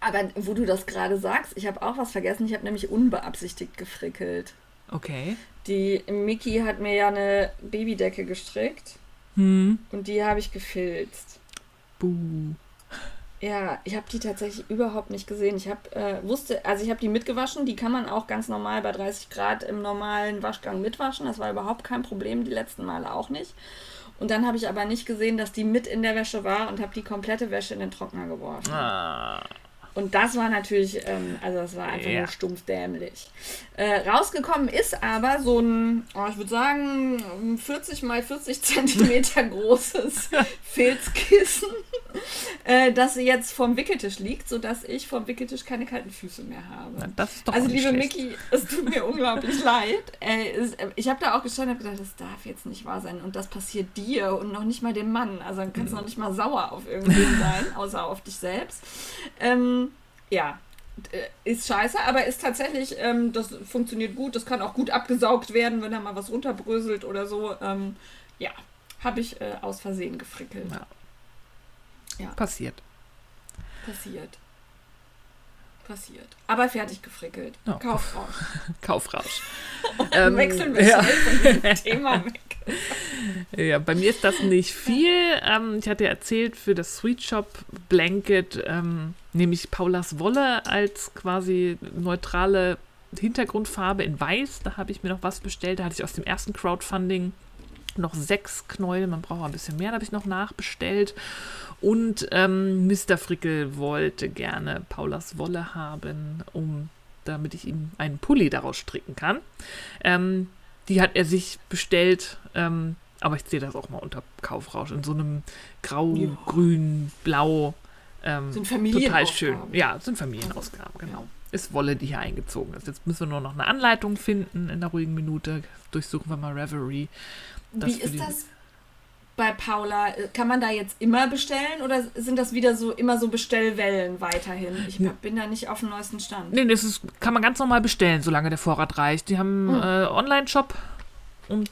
Aber wo du das gerade sagst, ich habe auch was vergessen. Ich habe nämlich unbeabsichtigt gefrickelt. Okay. Die Mickey hat mir ja eine Babydecke gestrickt Hm. und die habe ich gefilzt. Buh. Ja, ich habe die tatsächlich überhaupt nicht gesehen. Ich habe äh, wusste, also ich habe die mitgewaschen. Die kann man auch ganz normal bei 30 Grad im normalen Waschgang mitwaschen. Das war überhaupt kein Problem. Die letzten Male auch nicht. Und dann habe ich aber nicht gesehen, dass die mit in der Wäsche war und habe die komplette Wäsche in den Trockner geworfen. Ah. Und das war natürlich, ähm, also das war einfach Ja. nur stumpf dämlich. Äh, rausgekommen ist aber so ein, oh, ich würde sagen, ein 40 mal 40 Zentimeter <laughs> großes Filzkissen, äh, das jetzt vorm Wickeltisch liegt, sodass ich vorm Wickeltisch keine kalten Füße mehr habe. Na, das ist doch Also liebe schlecht. Mickey, es tut mir <laughs> unglaublich leid. Äh, es, äh, ich habe da auch gestanden und gedacht, das darf jetzt nicht wahr sein. Und das passiert dir und noch nicht mal dem Mann. Also dann kannst du noch nicht mal sauer auf irgendwen sein, außer auf dich selbst. Ähm, ja, äh, ist scheiße, aber ist tatsächlich, ähm, das funktioniert gut. Das kann auch gut abgesaugt werden, wenn da mal was runterbröselt oder so. Ähm, ja, habe ich äh, aus Versehen gefrickelt. Ja. Passiert. Passiert. Passiert. Aber fertig gefrickelt. <laughs> <laughs> Ja. Kaufrausch. Kaufrausch. Dann wechseln wir ja. schnell von diesem <laughs> Thema weg. ja, bei mir ist das nicht viel. Ähm, ich hatte ja erzählt, für das Sweet Shop Blanket ähm, nehme ich Paulas Wolle als quasi neutrale Hintergrundfarbe in weiß. Da habe ich mir noch was bestellt. Da hatte ich aus dem ersten Crowdfunding noch sechs Knäuel. Man braucht auch ein bisschen mehr. Da habe ich noch nachbestellt. Und ähm, Mr. Frickel wollte gerne Paulas Wolle haben, um damit ich ihm einen Pulli daraus stricken kann. Ähm, die hat er sich bestellt, ähm, aber ich sehe das auch mal unter Kaufrausch in so einem grau, Ja. grün, blau. Ähm, Sind total Familienausgaben. schön. Ja, sind Familienausgaben, genau. Ja. Ist Wolle, die hier eingezogen ist. Jetzt müssen wir nur noch eine Anleitung finden in der ruhigen Minute. Durchsuchen wir mal Reverie. Wie ist das bei Paula? Kann man da jetzt immer bestellen oder sind das wieder so immer so Bestellwellen weiterhin? Ich bin da nicht auf dem neuesten Stand. Nee, das ist, kann man ganz normal bestellen, solange der Vorrat reicht. Die haben Hm. äh, Online-Shop und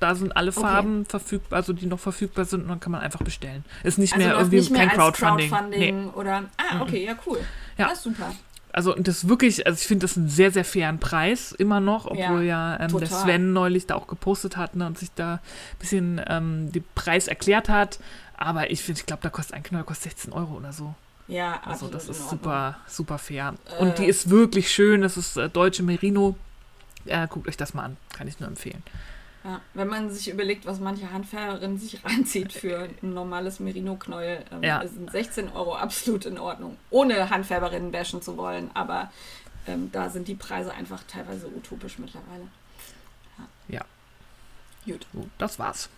da sind alle Okay. Farben verfügbar, also die noch verfügbar sind und dann kann man einfach bestellen. Ist nicht Also mehr irgendwie nicht mehr kein Crowdfunding. Crowdfunding Nee. oder. Ah, okay, ja, cool. Ja. Das ist super. Also und das wirklich, also ich finde das einen sehr, sehr fairen Preis immer noch, obwohl ja, Ja, ähm, der. Sven neulich da auch gepostet hat ne, und sich da ein bisschen ähm, den Preis erklärt hat. Aber ich finde, ich glaube, da kostet ein Knöll kostet 16 Euro oder so. Ja, Also das ist super, super fair. Äh. Und die ist wirklich schön. Das ist äh, deutsche Merino. Äh, guckt euch das mal an. Kann ich nur empfehlen. Ja, wenn man sich überlegt, was manche Handfährerin sich <laughs> reinzieht für ein normales Merino-Knäuel, ähm, Ja. sind 16 Euro absolut in Ordnung. Ohne Handfärberinnen bashen zu wollen, aber ähm, da sind die Preise einfach teilweise utopisch mittlerweile. Ja. Gut, So, das war's.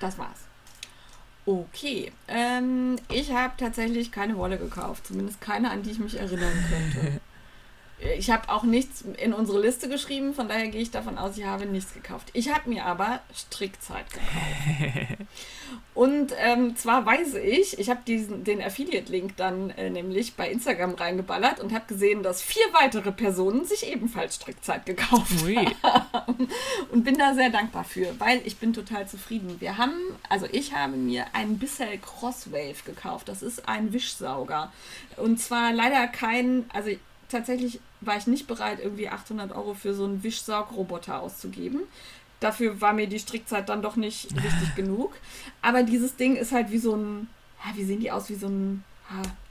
das war's. Okay, ähm, ich habe tatsächlich keine Wolle gekauft, zumindest keine, an die ich mich erinnern könnte. <laughs> Ich habe auch nichts in unsere Liste geschrieben, von daher gehe ich davon aus, ich habe nichts gekauft. Ich habe mir aber Strickzeit gekauft. <laughs> Und ähm, zwar weiß ich, ich habe den Affiliate-Link dann äh, nämlich bei Instagram reingeballert und habe gesehen, dass vier weitere Personen sich ebenfalls Strickzeit gekauft Ui. und bin da sehr dankbar für, weil ich bin total zufrieden. Wir haben, also ich habe mir einen Bissell Crosswave gekauft. Das ist ein Wischsauger. Und zwar leider kein, also tatsächlich war ich nicht bereit, irgendwie 800 Euro für so einen Wischsaugroboter auszugeben. Dafür war mir die Strickzeit dann doch nicht <laughs> richtig genug. Aber dieses Ding ist halt wie so ein, wie sehen die aus? Wie so ein,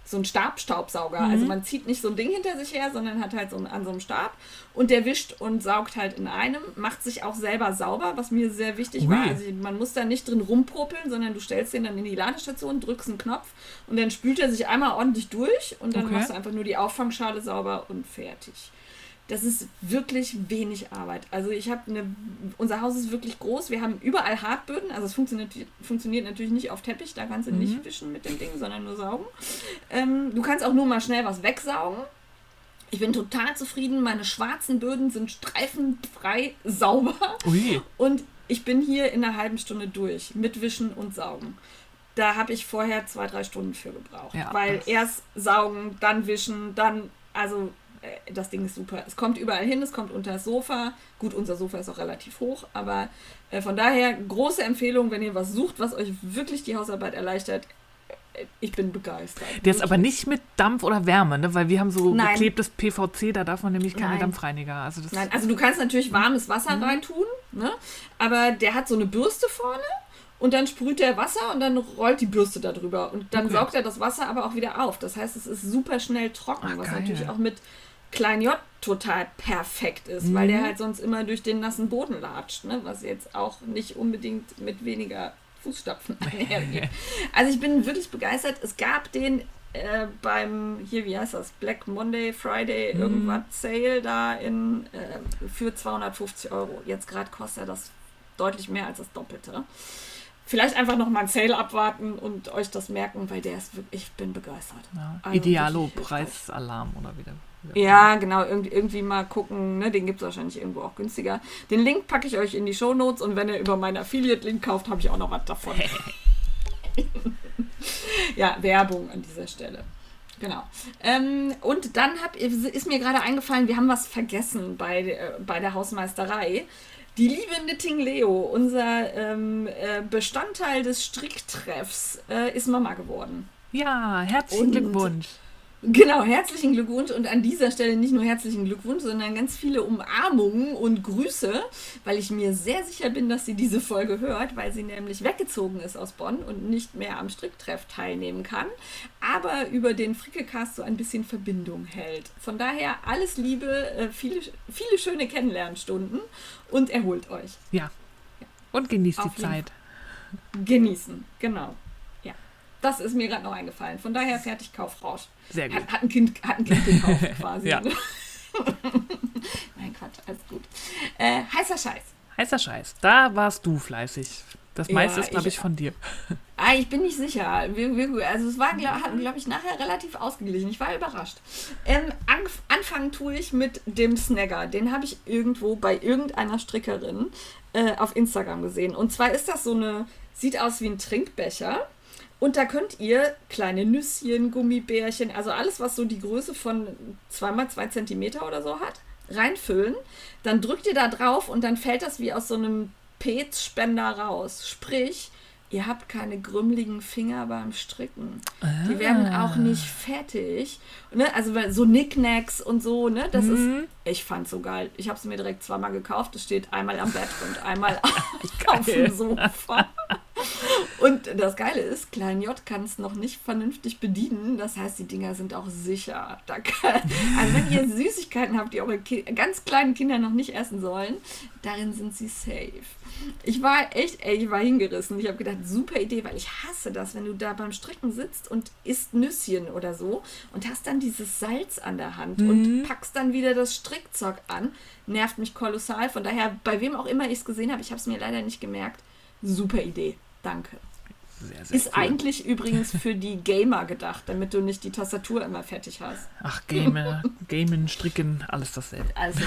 so ein Stabstaubsauger. Also man zieht nicht so ein Ding hinter sich her, sondern hat halt so einen, an so einem Stab. Und der wischt und saugt halt in einem, macht sich auch selber sauber, was mir sehr wichtig Ui. war. Also man muss da nicht drin rumpopeln, sondern du stellst den dann in die Ladestation, drückst einen Knopf und dann spült er sich einmal ordentlich durch und dann Okay. machst du einfach nur die Auffangschale sauber und fertig. Das ist wirklich wenig Arbeit. Also ich habe eine, unser Haus ist wirklich groß. Wir haben überall Hartböden. Also es funktioniert, funktioniert natürlich nicht auf Teppich. Da kannst du nicht wischen mit dem Ding, sondern nur saugen. Ähm, du kannst auch nur mal schnell was wegsaugen. Ich bin total zufrieden. Meine schwarzen Böden sind streifenfrei sauber. Ui. Und ich bin hier in einer halben Stunde durch mit Wischen und Saugen. Da habe ich vorher zwei, drei Stunden für gebraucht. Ja, weil erst saugen, dann wischen, dann, also das Ding ist super. Es kommt überall hin, es kommt unter das Sofa. Gut, unser Sofa ist auch relativ hoch, aber äh, von daher große Empfehlung, wenn ihr was sucht, was euch wirklich die Hausarbeit erleichtert. Äh, Ich bin begeistert. Der ist aber nicht mit Dampf oder Wärme, ne? Weil wir haben so Nein. geklebtes PVC, da darf man nämlich keine Nein. Dampfreiniger. Also Nein, also du kannst natürlich warmes Wasser Mhm. reintun, ne? aber der hat so eine Bürste vorne und dann sprüht der Wasser und dann rollt die Bürste da drüber und dann Okay. saugt er das Wasser aber auch wieder auf. Das heißt, es ist super schnell trocken, Ach, was geil. natürlich auch mit Klein J total perfekt ist, weil Mhm. der halt sonst immer durch den nassen Boden latscht, ne? was jetzt auch nicht unbedingt mit weniger Fußstapfen <laughs> einhergeht. <laughs> Also ich bin wirklich begeistert. Es gab den äh, beim, hier, wie heißt das, Black Monday, Friday, Mhm. irgendwas Sale da in, äh, für 250 Euro. Jetzt gerade kostet das deutlich mehr als das Doppelte. Vielleicht einfach noch mal ein Sale abwarten und euch das merken, weil der ist wirklich, ich bin begeistert. ja, Also Idealo wirklich Preisalarm oder wieder. Ja, genau, irgendwie, irgendwie mal gucken, ne? den gibt es wahrscheinlich irgendwo auch günstiger. Den Link packe ich euch in die Shownotes und wenn ihr über meinen Affiliate-Link kauft, habe ich auch noch was davon. <laughs> ja, Werbung an dieser Stelle. Genau. Ähm, und dann hab, ist mir gerade eingefallen, wir haben was vergessen bei, äh, bei der Hausmeisterei. Die liebe Knitting Leo, unser ähm, äh, Bestandteil des Stricktreffs, äh, ist Mama geworden. Ja, herzlichen Und- Glückwunsch. Genau, herzlichen Glückwunsch und an dieser Stelle nicht nur herzlichen Glückwunsch, sondern ganz viele Umarmungen und Grüße, weil ich mir sehr sicher bin, dass sie diese Folge hört, weil sie nämlich weggezogen ist aus Bonn und nicht mehr am Stricktreff teilnehmen kann, aber über den Frickecast so ein bisschen Verbindung hält. Von daher alles Liebe, äh, viele, viele schöne Kennenlernstunden und erholt euch. Ja. Und genießt Auf die Zeit. Genießen, genau. Ja, das ist mir gerade noch eingefallen. Von daher fertig Kaufrausch. Sehr gut. Hat, hat, ein kind, hat ein Kind gekauft <laughs> quasi. Ja. ne? <laughs> Nein, Quatsch, alles gut. Äh, heißer Scheiß. Heißer Scheiß. Da warst du fleißig. Das Ja, meiste ist, glaube ich- ich, von dir. Ah, ich bin nicht sicher. Wir, wir, also es war, glaube glaub ich, nachher relativ ausgeglichen. Ich war überrascht. Ähm, anf anfangen tue ich mit dem Snagger. Den habe ich irgendwo bei irgendeiner Strickerin äh, auf Instagram gesehen. Und zwar ist das so eine, sieht aus wie ein Trinkbecher. Und da könnt ihr kleine Nüsschen, Gummibärchen, also alles, was so die Größe von 2x2 Zentimeter oder so hat, reinfüllen. Dann drückt ihr da drauf und dann fällt das wie aus so einem Petspender raus. Sprich, ihr habt keine grümmeligen Finger beim Stricken. Die werden Ah. auch nicht fettig. Ne? Also so Knickknacks und so, ne? Das Mhm. ist, ich fand's so geil. Ich habe es mir direkt zweimal gekauft. Es steht einmal am Bett und einmal <laughs> <laughs> auf dem Sofa. Und das Geile ist, Klein J kann es noch nicht vernünftig bedienen. Das heißt, die Dinger sind auch sicher. Da kann, also wenn ihr Süßigkeiten habt, die eure Ki ganz kleinen Kinder noch nicht essen sollen, darin sind sie safe. Ich war echt, ey, ich war hingerissen. Ich habe gedacht, super Idee, weil ich hasse das, wenn du da beim Stricken sitzt und isst Nüsschen oder so und hast dann dieses Salz an der Hand und packst dann wieder das Strickzeug an. Nervt mich kolossal. Von daher, bei wem auch immer ich es gesehen habe, ich habe es mir leider nicht gemerkt. Super Idee. Danke. Sehr, sehr Ist cool. eigentlich übrigens für die Gamer gedacht, damit du nicht die Tastatur immer fertig hast. Ach, Game, Gamen, Stricken, alles dasselbe. Alles das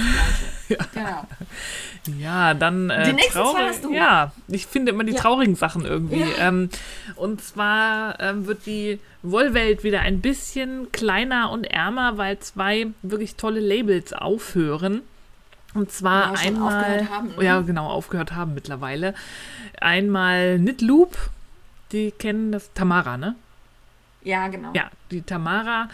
Gleiche. <laughs> Genau. Ja, dann äh, Die nächste traurig- hast du. Ja, ich finde immer die Ja. traurigen Sachen irgendwie. Ja. Ähm, und zwar ähm, wird die Wollwelt wieder ein bisschen kleiner und ärmer, weil zwei wirklich tolle Labels aufhören. Und zwar Ja, einmal, aufgehört haben, ne? ja genau, aufgehört haben mittlerweile. Einmal Knitloop, die kennen das Tamara, ne? Ja, genau. Ja, die Tamara,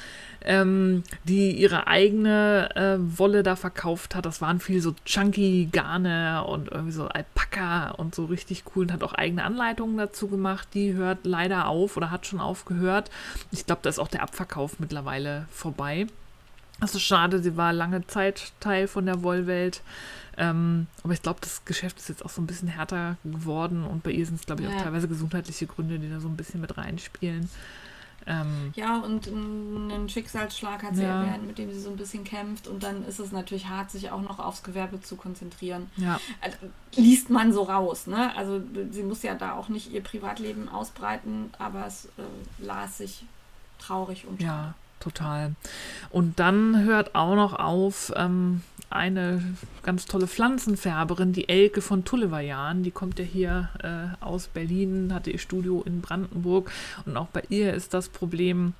ähm, die ihre eigene äh, Wolle da verkauft hat. Das waren viel so chunky Garne und irgendwie so Alpaka und so richtig cool und hat auch eigene Anleitungen dazu gemacht. Die hört leider auf oder hat schon aufgehört. Ich glaube, da ist auch der Abverkauf mittlerweile vorbei. Ist schade, sie war lange Zeit Teil von der Wollwelt. Ähm, aber ich glaube, das Geschäft ist jetzt auch so ein bisschen härter geworden und bei ihr sind es, glaube ich, auch Ja. teilweise gesundheitliche Gründe, die da so ein bisschen mit reinspielen. Ähm, Ja, und einen Schicksalsschlag hat sie Ja. erwähnt, mit dem sie so ein bisschen kämpft. Und dann ist es natürlich hart, sich auch noch aufs Gewerbe zu konzentrieren. ja, Also, liest man so raus, ne? Also sie muss ja da auch nicht ihr Privatleben ausbreiten, aber es äh, las sich traurig und ja, total. Und dann hört auch noch auf ähm, eine ganz tolle Pflanzenfärberin, die Elke von Tullevajan. Die kommt ja hier äh, aus Berlin, hatte ihr Studio in Brandenburg. Und auch bei ihr ist das Problem,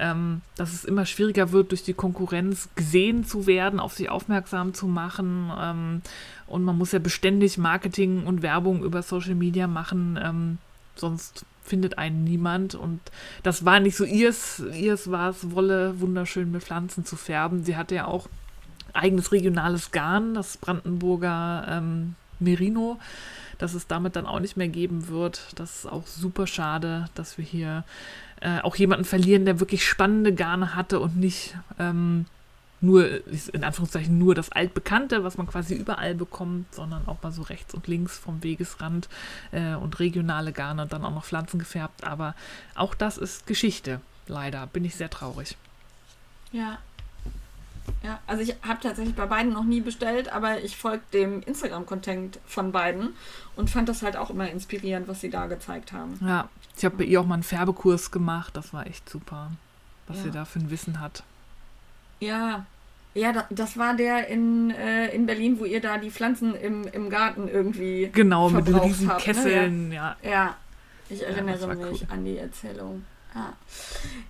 ähm, dass es immer schwieriger wird, durch die Konkurrenz gesehen zu werden, auf sich aufmerksam zu machen. Ähm, und man muss ja beständig Marketing und Werbung über Social Media machen, ähm, sonst findet einen niemand. Und das war nicht so ihrs. Ihrs war es, Wolle wunderschön mit Pflanzen zu färben. Sie hatte ja auch eigenes regionales Garn, das Brandenburger ähm, Merino, das es damit dann auch nicht mehr geben wird. Das ist auch super schade, dass wir hier äh, auch jemanden verlieren, der wirklich spannende Garne hatte und nicht ähm, nur, in Anführungszeichen, nur das Altbekannte, was man quasi überall bekommt, sondern auch mal so rechts und links vom Wegesrand äh, und regionale Garne und dann auch noch Pflanzen gefärbt. Aber auch das ist Geschichte, leider. Bin ich sehr traurig. Ja. Ja, also ich habe tatsächlich bei beiden noch nie bestellt, aber ich folge dem Instagram-Content von beiden und fand das halt auch immer inspirierend, was sie da gezeigt haben. Ja, ich habe bei ihr auch mal einen Färbekurs gemacht. Das war echt super, was Ja. sie da für ein Wissen hat. Ja. Ja, da, das war der in, äh, in Berlin, wo ihr da die Pflanzen im, im Garten irgendwie. Genau, mit den riesen habt, ne? Kesseln, ja. Ja, ich das erinnere war mich cool. an die Erzählung. Ah.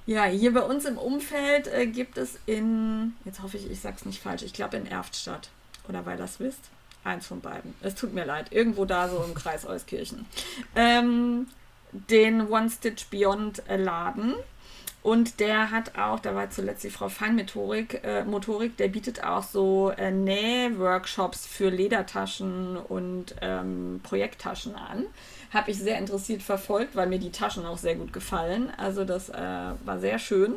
Ja, hier bei uns im Umfeld äh, gibt es in, jetzt hoffe ich, ich sag's nicht falsch, ich glaube in Erftstadt. Oder weil das wisst. Eins von beiden. Es tut mir leid. Irgendwo da so im Kreis Euskirchen. Ähm, den One Stitch Beyond äh, Laden. Und der hat auch, da war zuletzt die Frau Feinmotorik, äh, Motorik, der bietet auch so äh, Näh-Workshops für Ledertaschen und ähm, Projekttaschen an. Habe ich sehr interessiert verfolgt, weil mir die Taschen auch sehr gut gefallen. Also das äh, war sehr schön.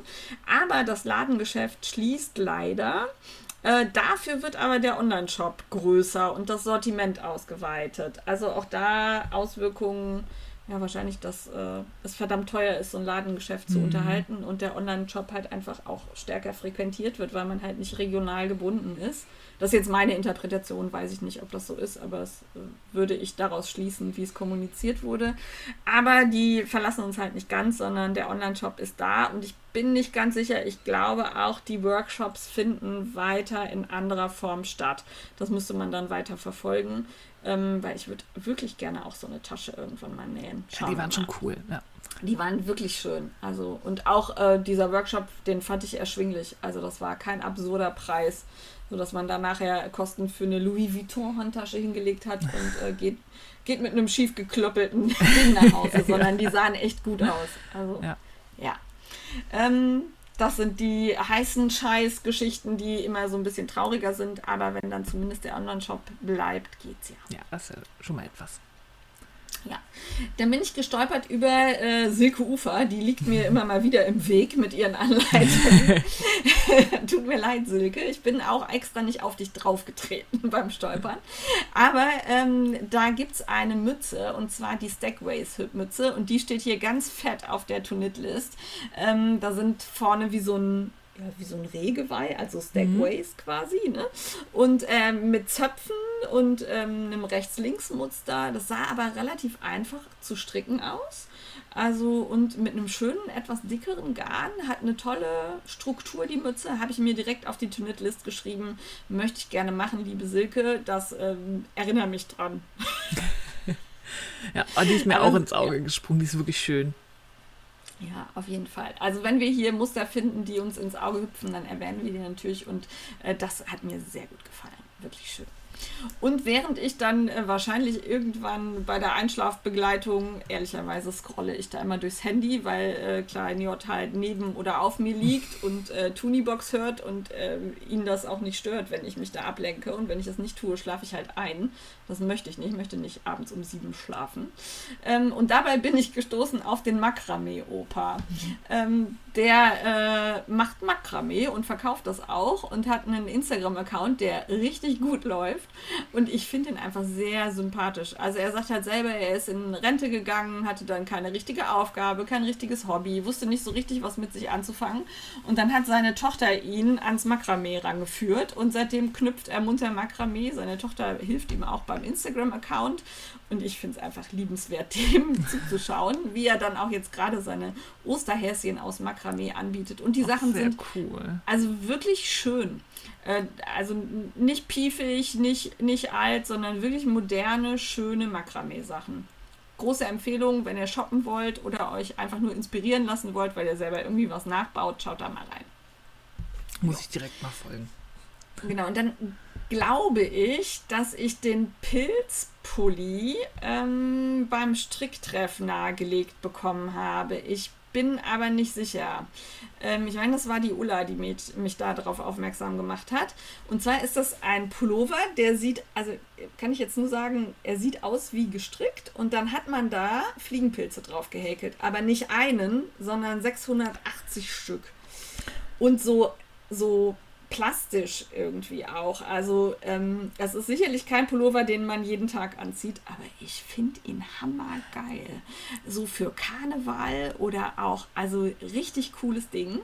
Aber das Ladengeschäft schließt leider. Äh, dafür wird aber der Online-Shop größer und das Sortiment ausgeweitet. Also auch da Auswirkungen, ja wahrscheinlich, dass äh, es verdammt teuer ist, so ein Ladengeschäft zu unterhalten und der Online-Shop halt einfach auch stärker frequentiert wird, weil man halt nicht regional gebunden ist. Das ist jetzt meine Interpretation, weiß ich nicht, ob das so ist, aber es äh, würde ich daraus schließen, wie es kommuniziert wurde. Aber die verlassen uns halt nicht ganz, sondern der Online-Shop ist da und ich bin nicht ganz sicher. Ich glaube auch, die Workshops finden weiter in anderer Form statt. Das müsste man dann weiter verfolgen, ähm, weil ich würde wirklich gerne auch so eine Tasche irgendwann mal nähen. ja die waren schon cool. Ja. Die waren wirklich schön. Also, und auch äh, dieser Workshop, den fand ich erschwinglich. Also, das war kein absurder Preis. sodass man da nachher Kosten für eine Louis Vuitton-Handtasche hingelegt hat und äh, geht, geht mit einem schief gekloppelten <laughs> Ding nach Hause, sondern die sahen echt gut aus. Also, Ja. ja. Ähm, das sind die heißen Scheiß-Geschichten, die immer so ein bisschen trauriger sind, aber wenn dann zumindest der Online-Shop bleibt, geht's ja. Ja, das ist ja schon mal etwas. Ja, dann bin ich gestolpert über äh, Silke Ufer. Die liegt mir <laughs> immer mal wieder im Weg mit ihren Anleitungen. <laughs> Tut mir leid, Silke. Ich bin auch extra nicht auf dich draufgetreten <laughs> beim Stolpern. Aber ähm, da gibt es eine Mütze und zwar die Stackways-Mütze und die steht hier ganz fett auf der To-Knit-List. Ähm, da sind vorne wie so ein ja, wie so ein Rehgeweih, also Stackways quasi, ne? Und ähm, mit Zöpfen und ähm, einem Rechts-Links-Muster. Das sah aber relativ einfach zu stricken aus. Also und mit einem schönen, etwas dickeren Garn, hat eine tolle Struktur, die Mütze. Habe ich mir direkt auf die To-Knit-List geschrieben. Möchte ich gerne machen, liebe Silke. Das ähm, erinnert mich dran. <laughs> Ja, die ist mir Aber- <laughs> auch ins Auge gesprungen. Die ist wirklich schön. Ja, auf jeden Fall. Also wenn wir hier Muster finden, die uns ins Auge hüpfen, dann erwähnen wir die natürlich und äh, das hat mir sehr gut gefallen. Wirklich schön. Und während ich dann äh, wahrscheinlich irgendwann bei der Einschlafbegleitung, ehrlicherweise scrolle ich da immer durchs Handy, weil äh, Klein J halt neben oder auf mir liegt und äh, Tunibox hört und äh, ihn das auch nicht stört, wenn ich mich da ablenke. Und wenn ich das nicht tue, schlafe ich halt ein. Das möchte ich nicht. Ich möchte nicht abends um sieben schlafen. Ähm, und dabei bin ich gestoßen auf den Makramee-Opa. Ähm, der äh, macht Makramee und verkauft das auch und hat einen Instagram-Account, der richtig gut läuft. Und ich finde ihn einfach sehr sympathisch. Also er sagt halt selber, er ist in Rente gegangen, hatte dann keine richtige Aufgabe, kein richtiges Hobby, wusste nicht so richtig, was mit sich anzufangen. Und dann hat seine Tochter ihn ans Makramee rangeführt und seitdem knüpft er munter Makramee. Seine Tochter hilft ihm auch beim Instagram-Account. Und ich finde es einfach liebenswert, <laughs> dem zuzuschauen, wie er dann auch jetzt gerade seine Osterhäschen aus Makramee anbietet. Und die Sachen Sehr sind cool. also wirklich schön. Äh, Also nicht piefig, nicht, nicht alt, sondern wirklich moderne, schöne Makramee-Sachen. Große Empfehlung, wenn ihr shoppen wollt oder euch einfach nur inspirieren lassen wollt, weil ihr selber irgendwie was nachbaut, schaut da mal rein. Muss ich direkt mal folgen. Genau, und dann glaube ich, dass ich den Pilzpulli ähm, beim Stricktreff nahegelegt bekommen habe. Ich bin aber nicht sicher. Ähm, ich meine, das war die Ulla, die mich, mich da darauf aufmerksam gemacht hat. Und zwar ist das ein Pullover, der sieht, also kann ich jetzt nur sagen, er sieht aus wie gestrickt und dann hat man da Fliegenpilze drauf gehäkelt. Aber nicht einen, sondern 680 Stück. Und so, so plastisch irgendwie auch. Also ähm, das ist sicherlich kein Pullover, den man jeden Tag anzieht, aber ich finde ihn hammergeil. So für Karneval oder auch, also richtig cooles Ding.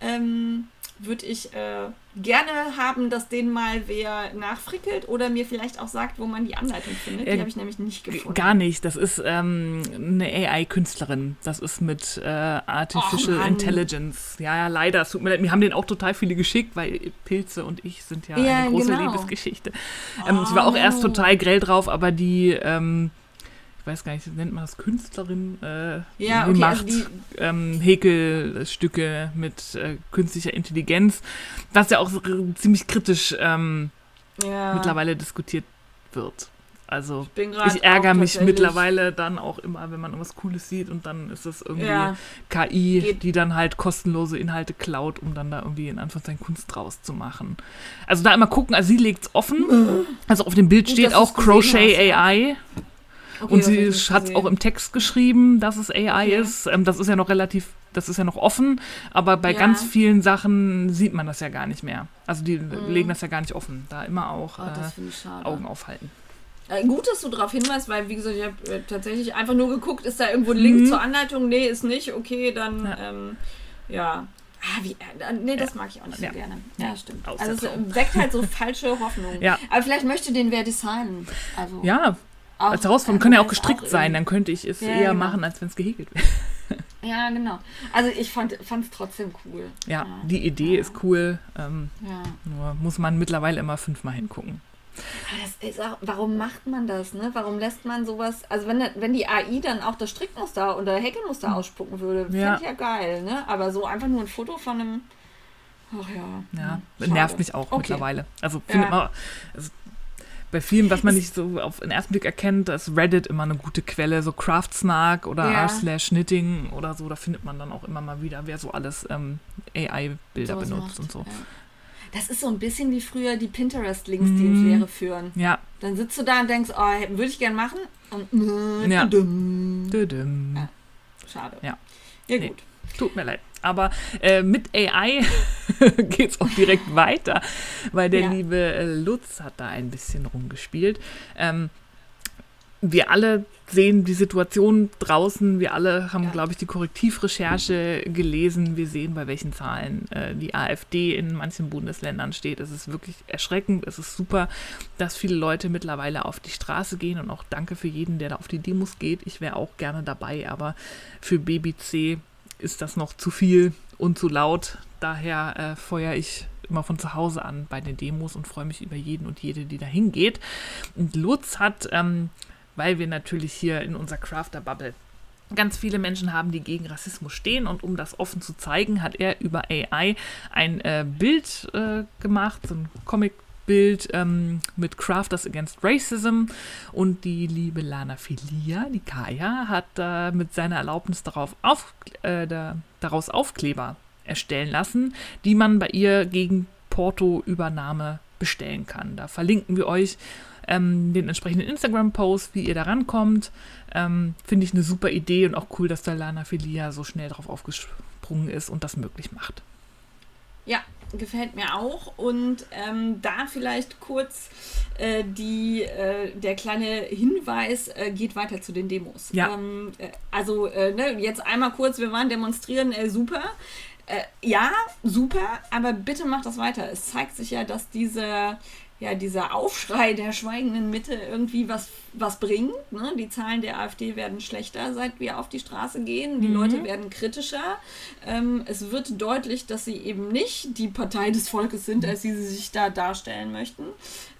Ähm, würde ich äh, gerne haben, dass den mal wer nachfrickelt oder mir vielleicht auch sagt, wo man die Anleitung findet. Die Äh, habe ich nämlich nicht gefunden. Gar nicht. Das ist ähm, eine AI-Künstlerin. Das ist mit äh, Artificial Och. Intelligence. Ja, ja, leider. Es tut mir leid. Mir haben den auch total viele geschickt, weil Pilze und ich sind ja, Ja, eine große genau. Liebesgeschichte. Ähm, Oh, sie war auch erst no. total grell drauf, aber die, ähm, weiß gar nicht, nennt man das Künstlerin? Äh, Ja, die okay, macht also ähm, Häkelstücke mit äh, künstlicher Intelligenz, was ja auch ziemlich kritisch ähm, ja, mittlerweile diskutiert wird. Also grad ich ärgere mich mittlerweile dann auch immer, wenn man irgendwas Cooles sieht und dann ist es irgendwie Ja. KI, Geht- die dann halt kostenlose Inhalte klaut, um dann da irgendwie in Anführungszeichen Kunst draus zu machen. Also da immer gucken, also sie legt's offen. Also auf dem Bild Gut, steht auch Crochet hast. AI Okay, und sie hat es auch im Text geschrieben, dass es AI Okay. ist. Ähm, das ist ja noch relativ, das ist ja noch offen, aber bei Ja. ganz vielen Sachen sieht man das ja gar nicht mehr. Also die legen das ja gar nicht offen. Da immer auch Mhm. Oh, äh. Augen aufhalten. Äh, Gut, dass du darauf hinweist, weil, wie gesagt, ich habe äh, tatsächlich einfach nur geguckt, ist da irgendwo ein Link zur Anleitung? Nee, ist nicht. Okay, dann, Mhm. Ja. ähm, ja. Ah, wie, äh, nee, das mag ich auch nicht Ja. so gerne. Ja, stimmt. Aus Also es weckt halt so falsche Hoffnungen. <laughs> Ja. Aber vielleicht möchte den wer designen. Also Ja, auch, als Herausforderung kann ja auch gestrickt sein, dann könnte ich es Ja, eher genau. machen, als wenn es gehäkelt wäre. <laughs> Ja, genau. Also ich fand es trotzdem cool. Ja, die Idee ist cool, ähm, Ja. nur muss man mittlerweile immer fünfmal hingucken. Ist auch, warum macht man das, ne? Warum lässt man sowas, also wenn, wenn die AI dann auch das Strickmuster oder Häkelmuster ausspucken würde, Ja. fände ich ja geil, ne? Aber so einfach nur ein Foto von einem, Ach ja. Ja, Hm, nervt mich auch Okay. mittlerweile. Also findet Ja. man, also bei vielen, was man nicht so auf den ersten Blick erkennt, ist Reddit immer eine gute Quelle, so Craftsnark oder Ja. r slash knitting oder so, da findet man dann auch immer mal wieder, wer so alles ähm, AI-Bilder benutzt macht, und so. Ja. Das ist so ein bisschen wie früher die Pinterest-Links, die Mhm. ins Leere führen. Ja, Dann sitzt du da und denkst, oh, würde ich gern machen. Und äh, Ja. dumm. Düdüm. Ja. Schade. Ja. Ja, Nee. Tut mir leid. Aber äh, mit AI <laughs> geht es auch direkt weiter, weil der Ja. liebe äh, Lutz hat da ein bisschen rumgespielt. Ähm, wir alle sehen die Situation draußen, wir alle haben, Ja. glaube ich, die Korrektivrecherche gelesen. Wir sehen, bei welchen Zahlen äh, die AfD in manchen Bundesländern steht. Es ist wirklich erschreckend. Es ist super, dass viele Leute mittlerweile auf die Straße gehen und auch danke für jeden, der da auf die Demos geht. Ich wäre auch gerne dabei, aber für BBC ist das noch zu viel und zu laut. Daher äh, feuere ich immer von zu Hause an bei den Demos und freue mich über jeden und jede, die da hingeht. Und Lutz hat, ähm, weil wir natürlich hier in unserer Crafter-Bubble ganz viele Menschen haben, die gegen Rassismus stehen und um das offen zu zeigen, hat er über AI ein äh, Bild äh, gemacht, so ein Comic-Bild ähm, mit Crafters Against Racism und die liebe Lana Filia, die Kaya, hat äh, mit seiner Erlaubnis darauf auf, äh, da, daraus Aufkleber erstellen lassen, die man bei ihr gegen Porto-Übernahme bestellen kann. Da verlinken wir euch ähm, den entsprechenden Instagram-Post, wie ihr da rankommt. Ähm, Finde ich eine super Idee und auch cool, dass da Lana Filia so schnell drauf aufgesprungen ist und das möglich macht. Ja, gefällt mir auch. Und ähm, da vielleicht kurz äh, die, äh, der kleine Hinweis, äh, geht weiter zu den Demos. Ja. Ähm, äh, also äh, ne, jetzt einmal kurz, wir waren demonstrieren, äh, super. Ja, super, aber bitte macht das weiter. Es zeigt sich ja, dass diese, ja, dieser Aufschrei der schweigenden Mitte irgendwie was, was bringt. Ne? Die Zahlen der AfD werden schlechter, seit wir auf die Straße gehen. Die Leute werden kritischer. Ähm, es wird deutlich, dass sie eben nicht die Partei des Volkes sind, als sie sich da darstellen möchten.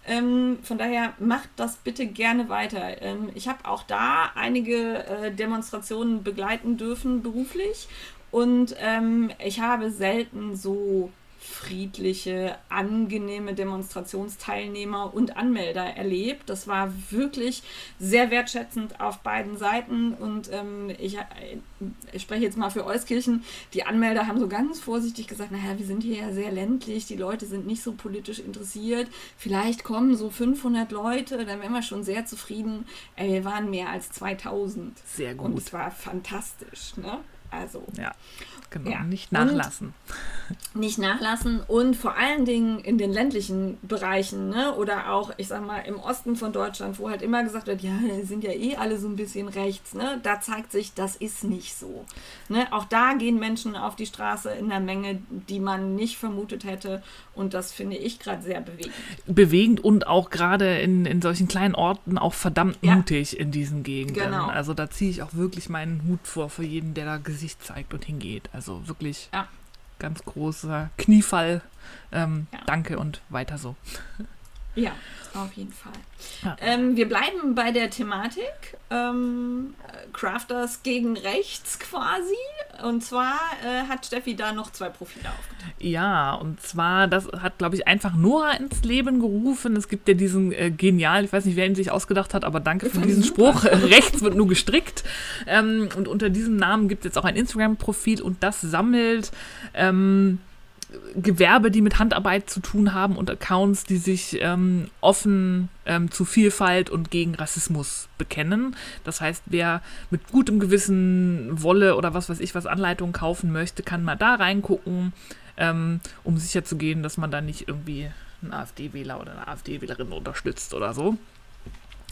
Ähm, von daher macht das bitte gerne weiter. Ähm, ich habe auch da einige äh, Demonstrationen begleiten dürfen beruflich und ähm, ich habe selten so friedliche, angenehme Demonstrationsteilnehmer und Anmelder erlebt. Das war wirklich sehr wertschätzend auf beiden Seiten und ähm, ich, ich spreche jetzt mal für Euskirchen. Die Anmelder haben so ganz vorsichtig gesagt, naja, wir sind hier ja sehr ländlich, die Leute sind nicht so politisch interessiert. Vielleicht kommen so 500 Leute, dann wären wir schon sehr zufrieden. Ey, wir waren mehr als 2000. Sehr Und gut. es war fantastisch, ne? Also Ja, genau. Ja. Nicht Und- nachlassen. nicht nachlassen und vor allen Dingen in den ländlichen Bereichen, ne? Oder auch, ich sag mal, im Osten von Deutschland, wo halt immer gesagt wird, ja, sind ja eh alle so ein bisschen rechts, ne? Da zeigt sich, das ist nicht so. Ne? Auch da gehen Menschen auf die Straße in der Menge, die man nicht vermutet hätte. Und das finde ich gerade sehr bewegend. bewegend und auch gerade in, in solchen kleinen Orten auch verdammt Ja. mutig in diesen Gegenden. Genau. Also da ziehe ich auch wirklich meinen Hut vor für jeden, der da Gesicht zeigt und hingeht. Also wirklich Ja. ganz großer Kniefall. Ähm, Ja. Danke und weiter so. Ja, auf jeden Fall. Ja. Ähm, wir bleiben bei der Thematik. Ähm, äh, Crafters gegen rechts quasi. Und zwar äh, hat Steffi da noch zwei Profile aufgetan. Ja, und zwar, das hat, glaube ich, einfach Noah ins Leben gerufen. Es gibt ja diesen äh, genial, ich weiß nicht, wer ihn sich ausgedacht hat, aber danke für diesen Spruch. <laughs> <laughs> Rechts wird nur gestrickt. Ähm, und unter diesem Namen gibt es jetzt auch ein Instagram-Profil und das sammelt ähm, Gewerbe, die mit Handarbeit zu tun haben und Accounts, die sich ähm, offen ähm, zu Vielfalt und gegen Rassismus bekennen. Das heißt, wer mit gutem Gewissen Wolle oder was weiß ich, was Anleitungen kaufen möchte, kann mal da reingucken, ähm, um sicherzugehen, dass man da nicht irgendwie einen AfD-Wähler oder eine AfD-Wählerin unterstützt oder so.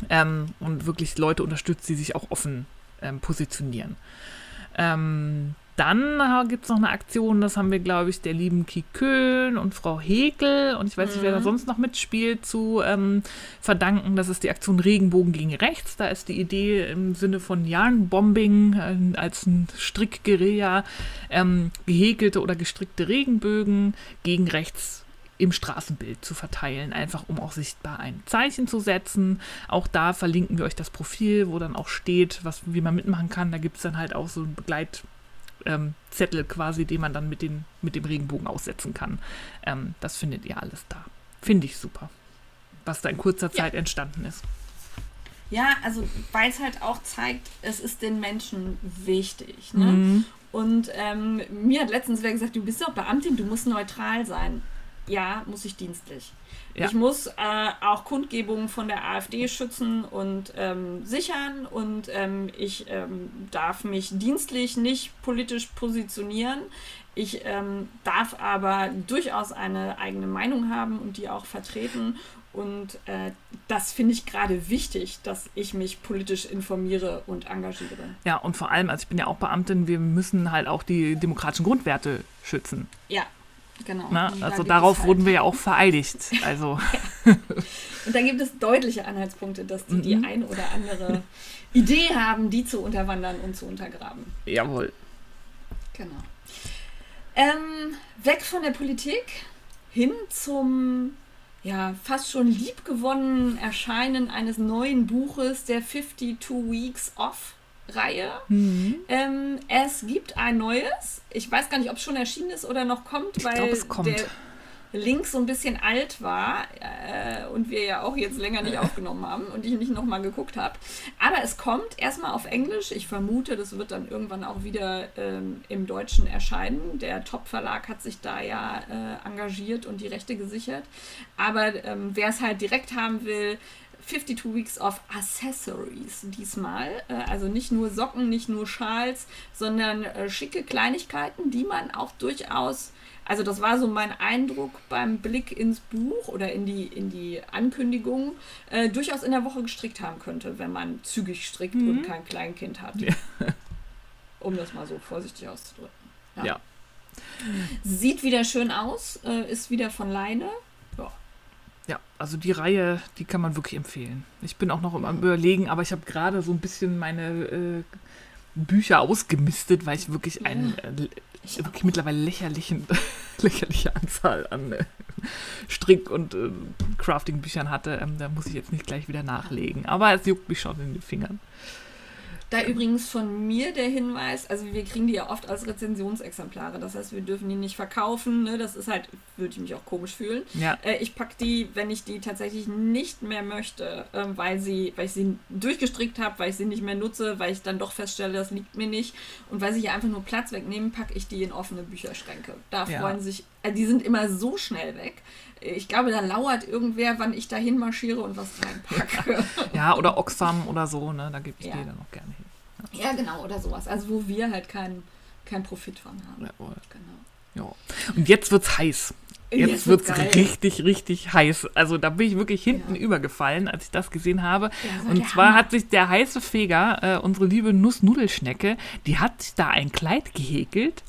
Ähm, und wirklich Leute unterstützt, die sich auch offen ähm, positionieren. Ähm, dann gibt es noch eine Aktion, das haben wir, glaube ich, der lieben Kikön und Frau Hekel und ich weiß nicht, wer da sonst noch mitspielt, zu ähm, verdanken. Das ist die Aktion Regenbogen gegen Rechts. Da ist die Idee im Sinne von Yarnbombing äh, als ein Strickguerilla ähm, gehäkelte oder gestrickte Regenbögen gegen rechts im Straßenbild zu verteilen, einfach um auch sichtbar ein Zeichen zu setzen. Auch da verlinken wir euch das Profil, wo dann auch steht, was, wie man mitmachen kann. Da gibt es dann halt auch so ein Begleit Zettel ähm, quasi, den man dann mit, den, mit dem Regenbogen aussetzen kann. Ähm, das findet ihr alles da. Finde ich super, was da in kurzer Zeit ja. entstanden ist. Ja, also weil es halt auch zeigt, es ist den Menschen wichtig. Ne? Mhm. Und ähm, mir hat letztens wer gesagt, du bist doch Beamtin, du musst neutral sein. Ja, muss ich dienstlich. Ja. Ich muss äh, auch Kundgebungen von der AfD schützen und ähm, sichern und ähm, ich ähm, darf mich dienstlich nicht politisch positionieren. Ich ähm, darf aber durchaus eine eigene Meinung haben und die auch vertreten. Und äh, das finde ich gerade wichtig, dass ich mich politisch informiere und engagiere. Ja, und vor allem, also ich bin ja auch Beamtin, wir müssen halt auch die demokratischen Grundwerte schützen. Ja, genau. Na, also darauf halt. wurden wir ja auch vereidigt. <laughs> Also. Und da gibt es deutliche Anhaltspunkte, dass die mhm. die ein oder andere Idee haben, die zu unterwandern und zu untergraben. Jawohl. Genau. Ähm, weg von der Politik hin zum ja, fast schon liebgewonnenen Erscheinen eines neuen Buches der 52 Weeks Off Reihe. Mhm. Ähm, es gibt ein neues. Ich weiß gar nicht, ob es schon erschienen ist oder noch kommt, weil glaub, es kommt. der Link so ein bisschen alt war äh, und wir ja auch jetzt länger nicht <laughs> aufgenommen haben und ich nicht nochmal geguckt habe. Aber es kommt erstmal auf Englisch. Ich vermute, das wird dann irgendwann auch wieder ähm, im Deutschen erscheinen. Der Top-Verlag hat sich da ja äh, engagiert und die Rechte gesichert. Aber ähm, wer es halt direkt haben will, 52 Weeks of Accessories diesmal. Äh, also nicht nur Socken, nicht nur Schals, sondern äh, schicke Kleinigkeiten, die man auch durchaus also das war so mein Eindruck beim Blick ins Buch oder in die, in die Ankündigung, äh, durchaus in der Woche gestrickt haben könnte, wenn man zügig strickt mhm. und kein Kleinkind hat. Ja. <laughs> Um das mal so vorsichtig auszudrücken. Ja. ja. Sieht wieder schön aus, äh, ist wieder von Leine. Ja. Also die Reihe, die kann man wirklich empfehlen. Ich bin auch noch am Überlegen, aber ich habe gerade so ein bisschen meine äh, Bücher ausgemistet, weil ich wirklich einen äh, wirklich mittlerweile lächerlichen, <laughs> lächerliche Anzahl an äh, Strick- und äh, Crafting-Büchern hatte. Ähm, da muss ich jetzt nicht gleich wieder nachlegen. Aber es juckt mich schon in den Fingern. Da übrigens von mir der Hinweis, also wir kriegen die ja oft als Rezensionsexemplare, das heißt, wir dürfen die nicht verkaufen, ne? das ist halt, würde ich mich auch komisch fühlen. Ja. Äh, ich packe die, wenn ich die tatsächlich nicht mehr möchte, äh, weil, sie, weil ich sie durchgestrickt habe, weil ich sie nicht mehr nutze, weil ich dann doch feststelle, das liegt mir nicht und weil sie hier einfach nur Platz wegnehmen, packe ich die in offene Bücherschränke. Da ja. freuen sich, äh, die sind immer so schnell weg ich glaube, da lauert irgendwer, wann ich da hinmarschiere und was reinpacke. <laughs> ja, oder Oxfam oder so, ne? Da gebe ich ja. die dann auch gerne hin. Ja. ja. genau, oder sowas. Also wo wir halt keinen kein Profit von haben. Ja, genau. Ja. Und jetzt wird's heiß. Jetzt, jetzt wird es richtig, richtig heiß. Also da bin ich wirklich hinten ja. übergefallen, als ich das gesehen habe. Ja, und zwar Hammer. hat sich der heiße Feger, äh, unsere liebe Nussnudelschnecke, die hat sich da ein Kleid gehäkelt.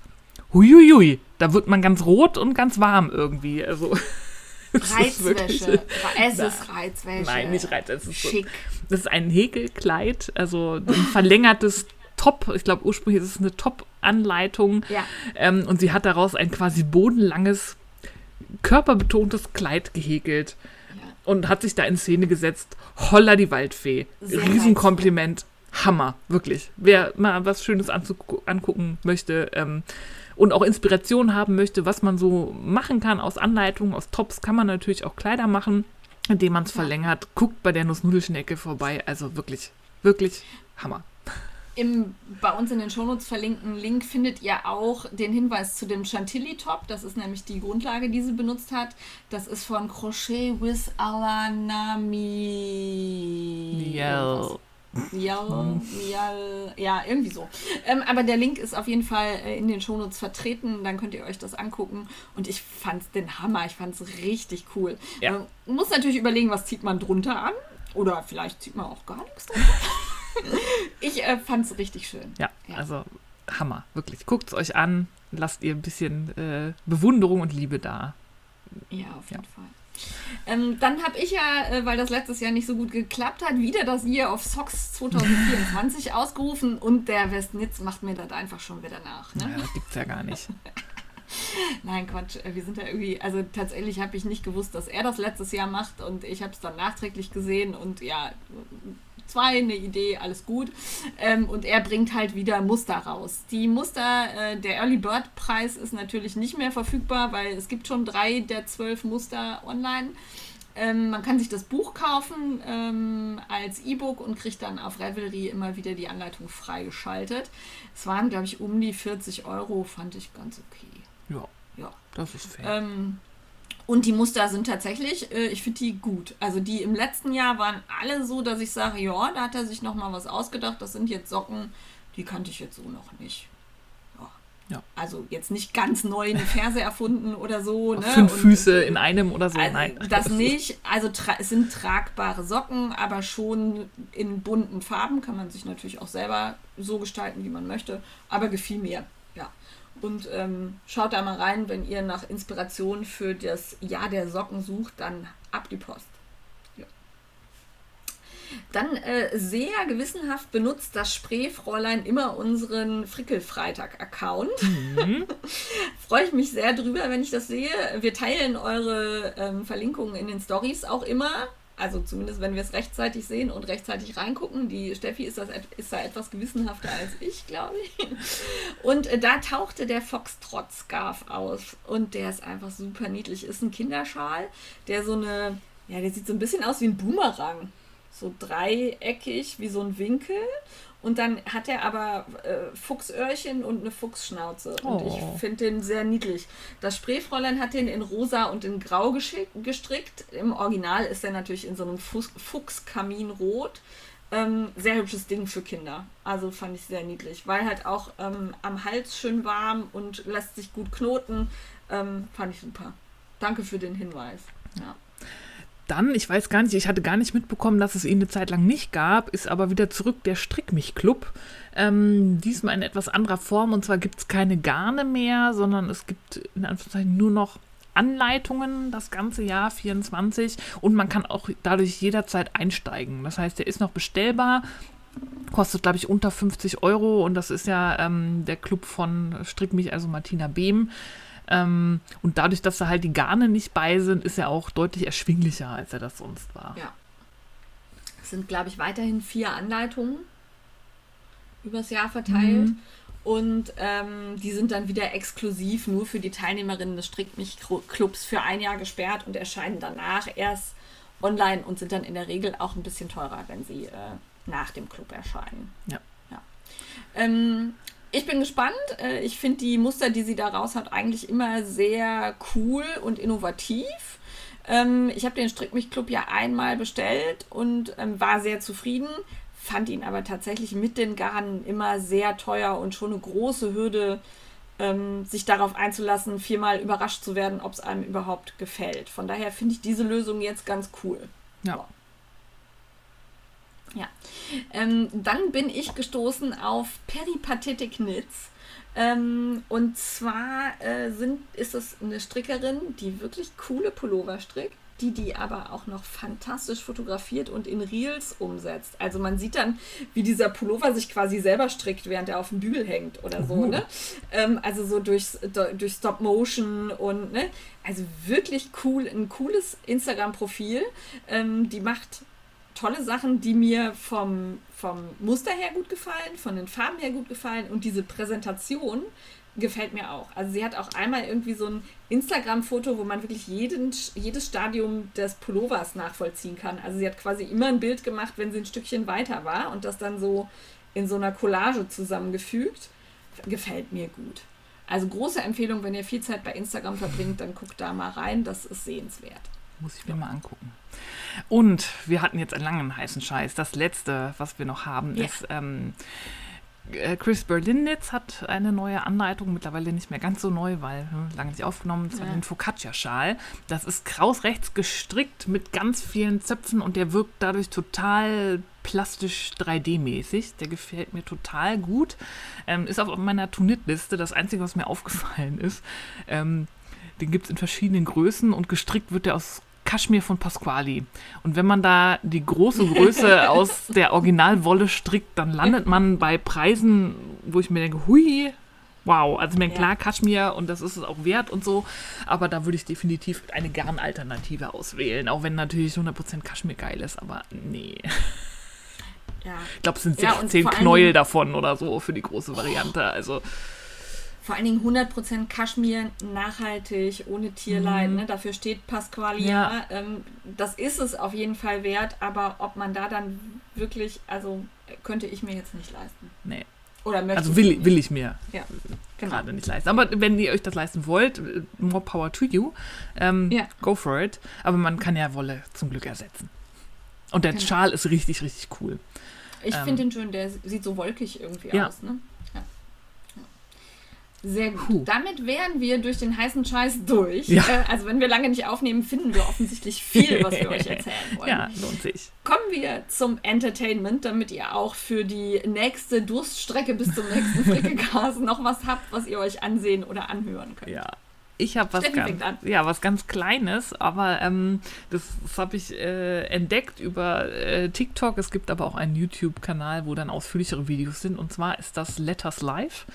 Huiuiui, da wird man ganz rot und ganz warm irgendwie. Also <laughs> Reizwäsche. <laughs> Es ist Reizwäsche. Nein, nicht Reizwäsche. Schick. So, das ist ein Häkelkleid, also ein verlängertes Top. Ich glaube, ursprünglich ist es eine Top-Anleitung. Ja. Ähm, und sie hat daraus ein quasi bodenlanges, körperbetontes Kleid gehäkelt. Ja. Und hat sich da in Szene gesetzt. Holla die Waldfee. Sehr Riesenkompliment. Hammer, wirklich. Wer mal was Schönes angucken möchte, ähm, und auch Inspiration haben möchte, was man so machen kann aus Anleitungen, aus Tops, kann man natürlich auch Kleider machen, indem man es verlängert. Guckt bei der Nussnudelschnecke vorbei. Also wirklich, wirklich Hammer. Im bei uns in den Shownotes verlinkten Link findet ihr auch den Hinweis zu dem Chantilly-Top. Das ist nämlich die Grundlage, die sie benutzt hat. Das ist von Crochet with Alanami. Yeah. Mial, Mial, ja, irgendwie so. Ähm, aber der Link ist auf jeden Fall äh, in den Shownotes vertreten, dann könnt ihr euch das angucken. Und ich fand's den Hammer, ich fand's richtig cool. Ja. Man muss natürlich überlegen, was zieht man drunter an. Oder vielleicht zieht man auch gar nichts drunter. <laughs> ich äh, fand's richtig schön. Ja, ja, also Hammer, wirklich. Guckt's euch an, lasst ihr ein bisschen äh, Bewunderung und Liebe da. Ja, auf jeden ja. Fall. Ähm, dann habe ich ja, äh, weil das letztes Jahr nicht so gut geklappt hat, wieder das Year of Socks 2024 <laughs> ausgerufen und der Westnitz macht mir das einfach schon wieder nach. Ne? Ja, das gibt's ja gar nicht. <laughs> Nein, Quatsch. äh, Wir sind da irgendwie, also tatsächlich habe ich nicht gewusst, dass er das letztes Jahr macht und ich habe es dann nachträglich gesehen und ja, zwei, eine Idee, alles gut. Ähm, und er bringt halt wieder Muster raus. Die Muster, äh, der Early Bird Preis ist natürlich nicht mehr verfügbar, weil es gibt schon drei der zwölf Muster online. Ähm, man kann sich das Buch kaufen ähm, als E-Book und kriegt dann auf Revelry immer wieder die Anleitung freigeschaltet. Es waren, glaube ich, um die 40 Euro, fand ich ganz okay. Ja, Ja. das ist fair. Ähm, und die Muster sind tatsächlich, äh, ich finde die gut. Also die im letzten Jahr waren alle so, dass ich sage, ja, da hat er sich noch mal was ausgedacht. Das sind jetzt Socken, die kannte ich jetzt so noch nicht. Ja. Also jetzt nicht ganz neu eine Ferse erfunden oder so. Ne? Fünf Und- Füße in einem oder so. also, Nein. Das <laughs> nicht. Also es sind tragbare Socken, aber schon in bunten Farben. Kann man sich natürlich auch selber so gestalten, wie man möchte. Aber gefiel mir. Ja. Und ähm, schaut da mal rein, wenn ihr nach Inspiration für das Jahr der Socken sucht, dann ab die Post. Ja. Dann äh, sehr gewissenhaft benutzt das Spreefräulein immer unseren Frickelfreitag-Account. <laughs> Freue ich mich sehr drüber, wenn ich das sehe. Wir teilen eure ähm, Verlinkungen in den Stories auch immer. Also zumindest, wenn wir es rechtzeitig sehen und rechtzeitig reingucken. Die Steffi ist, das, ist da etwas gewissenhafter als ich, glaube ich. Und äh, da tauchte der Foxtrot-Scarf auf. Und der ist einfach super niedlich. Ist ein Kinderschal, der so eine, ja, der sieht so ein bisschen aus wie ein Boomerang. So dreieckig, wie so ein Winkel. Und dann hat er aber äh, Fuchsöhrchen und eine Fuchsschnauze. Und Oh. ich finde den sehr niedlich. Das Spreefräulein hat den in rosa und in grau gestrickt. Im Original ist er natürlich in so einem Fuchs Fuchskaminrot. Ähm, sehr hübsches Ding für Kinder. Also fand ich sehr niedlich. Weil halt auch ähm, am Hals schön warm und lässt sich gut knoten. Ähm, fand ich super. Danke für den Hinweis. Ja. Dann, ich weiß gar nicht, ich hatte gar nicht mitbekommen, dass es ihn eine Zeit lang nicht gab, ist aber wieder zurück der Strick mich Club. Ähm, diesmal in etwas anderer Form und zwar gibt es keine Garne mehr, sondern es gibt in Anführungszeichen nur noch Anleitungen das ganze Jahr 24 und man kann auch dadurch jederzeit einsteigen. Das heißt, der ist noch bestellbar, kostet glaube ich unter 50 Euro und das ist ja ähm, der Club von Strick mich, also Martina Behm. Ähm, und dadurch, dass da halt die Garne nicht bei sind, ist er auch deutlich erschwinglicher, als er das sonst war. Ja. Es sind, glaube ich, weiterhin vier Anleitungen übers Jahr verteilt. Und ähm, die sind dann wieder exklusiv nur für die Teilnehmerinnen des Strick mich Clubs für ein Jahr gesperrt und erscheinen danach erst online und sind dann in der Regel auch ein bisschen teurer, wenn sie äh, nach dem Club erscheinen. Ja. ja. Ähm, ich bin gespannt. Äh, Ich finde die Muster, die sie da raus hat, eigentlich immer sehr cool und innovativ. Ähm, ich habe den Strick mich Club ja einmal bestellt und ähm, war sehr zufrieden, fand ihn aber tatsächlich mit den Garnen immer sehr teuer und schon eine große Hürde, ähm, sich darauf einzulassen, viermal überrascht zu werden, ob es einem überhaupt gefällt. Von daher finde ich diese Lösung jetzt ganz cool. Ja. Ja. Ähm, dann bin ich gestoßen auf Peripatetic Knits. Ähm, und zwar äh, sind, ist es eine Strickerin, die wirklich coole Pullover strickt, die die aber auch noch fantastisch fotografiert und in Reels umsetzt. Also man sieht dann, wie dieser Pullover sich quasi selber strickt, während er auf dem Bügel hängt oder so. Uh. Ne? Ähm, also so durch, durch Stop Motion und ne? also wirklich cool, ein cooles Instagram-Profil. Ähm, die macht tolle Sachen, die mir vom, vom Muster her gut gefallen, von den Farben her gut gefallen und diese Präsentation gefällt mir auch. Also sie hat auch einmal irgendwie so ein Instagram-Foto, wo man wirklich jeden, jedes Stadium des Pullovers nachvollziehen kann. Also sie hat quasi immer ein Bild gemacht, wenn sie ein Stückchen weiter war und das dann so in so einer Collage zusammengefügt. Gefällt mir gut. Also große Empfehlung, wenn ihr viel Zeit bei Instagram verbringt, dann guckt da mal rein, das ist sehenswert. Muss ich mir mal angucken. Und wir hatten jetzt einen langen heißen Scheiß. Das letzte, was wir noch haben, Ja. ist ähm, äh, Chris Berlinitz hat eine neue Anleitung, mittlerweile nicht mehr ganz so neu, weil hm, lange nicht aufgenommen, das war Ja. den Focaccia-Schal. Das ist kraus rechts gestrickt mit ganz vielen Zöpfen und der wirkt dadurch total plastisch 3D-mäßig. Der gefällt mir total gut. Ähm, ist auf meiner Tunitliste. Das Einzige, was mir <laughs> aufgefallen ist, ähm, den gibt es in verschiedenen Größen und gestrickt wird der aus Kaschmir von Pasquali. Und wenn man da die große Größe <laughs> aus der Originalwolle strickt, dann landet man bei Preisen, wo ich mir denke, hui, wow. Also, meine, Ja. klar, Kaschmir und das ist es auch wert und so, aber da würde ich definitiv eine Garnalternative auswählen, auch wenn natürlich 100% Kaschmir geil ist, aber nee. Ja. Ich glaube, es sind Ja, und 16 vor allen Knäuel davon oder so für die große Variante. Also, Vor allen Dingen 100% Kaschmir, nachhaltig, ohne Tierleid. Ne? Dafür steht Pasqualia. Mhm. Ja. Ähm, das ist es auf jeden Fall wert, aber ob man da dann wirklich, also könnte ich mir jetzt nicht leisten. nee. Oder möchte Also ich will, nicht. will ich mir Ja, genau. gerade nicht leisten. Aber wenn ihr euch das leisten wollt, more power to you. Ähm, Ja. Go for it. Aber man kann ja Wolle zum Glück ersetzen. Und der Genau. Schal ist richtig, richtig cool. Ich Ähm, finde den schön, der sieht so wolkig irgendwie Ja. aus. Ne? Sehr gut. Puh. Damit wären wir durch den heißen Scheiß durch. Ja. Äh, also wenn wir lange nicht aufnehmen, finden wir offensichtlich viel, was wir euch <laughs> erzählen wollen. Ja, lohnt sich. Kommen wir zum Entertainment, damit ihr auch für die nächste Durststrecke bis zum nächsten Frickelgas noch was habt, was ihr euch ansehen oder anhören könnt. Ja. Ich habe was ganz, ja, was ganz Kleines, aber ähm, das, das habe ich äh, entdeckt über äh, TikTok. Es gibt aber auch einen YouTube-Kanal, wo dann ausführlichere Videos sind. Und zwar ist das Letters Live.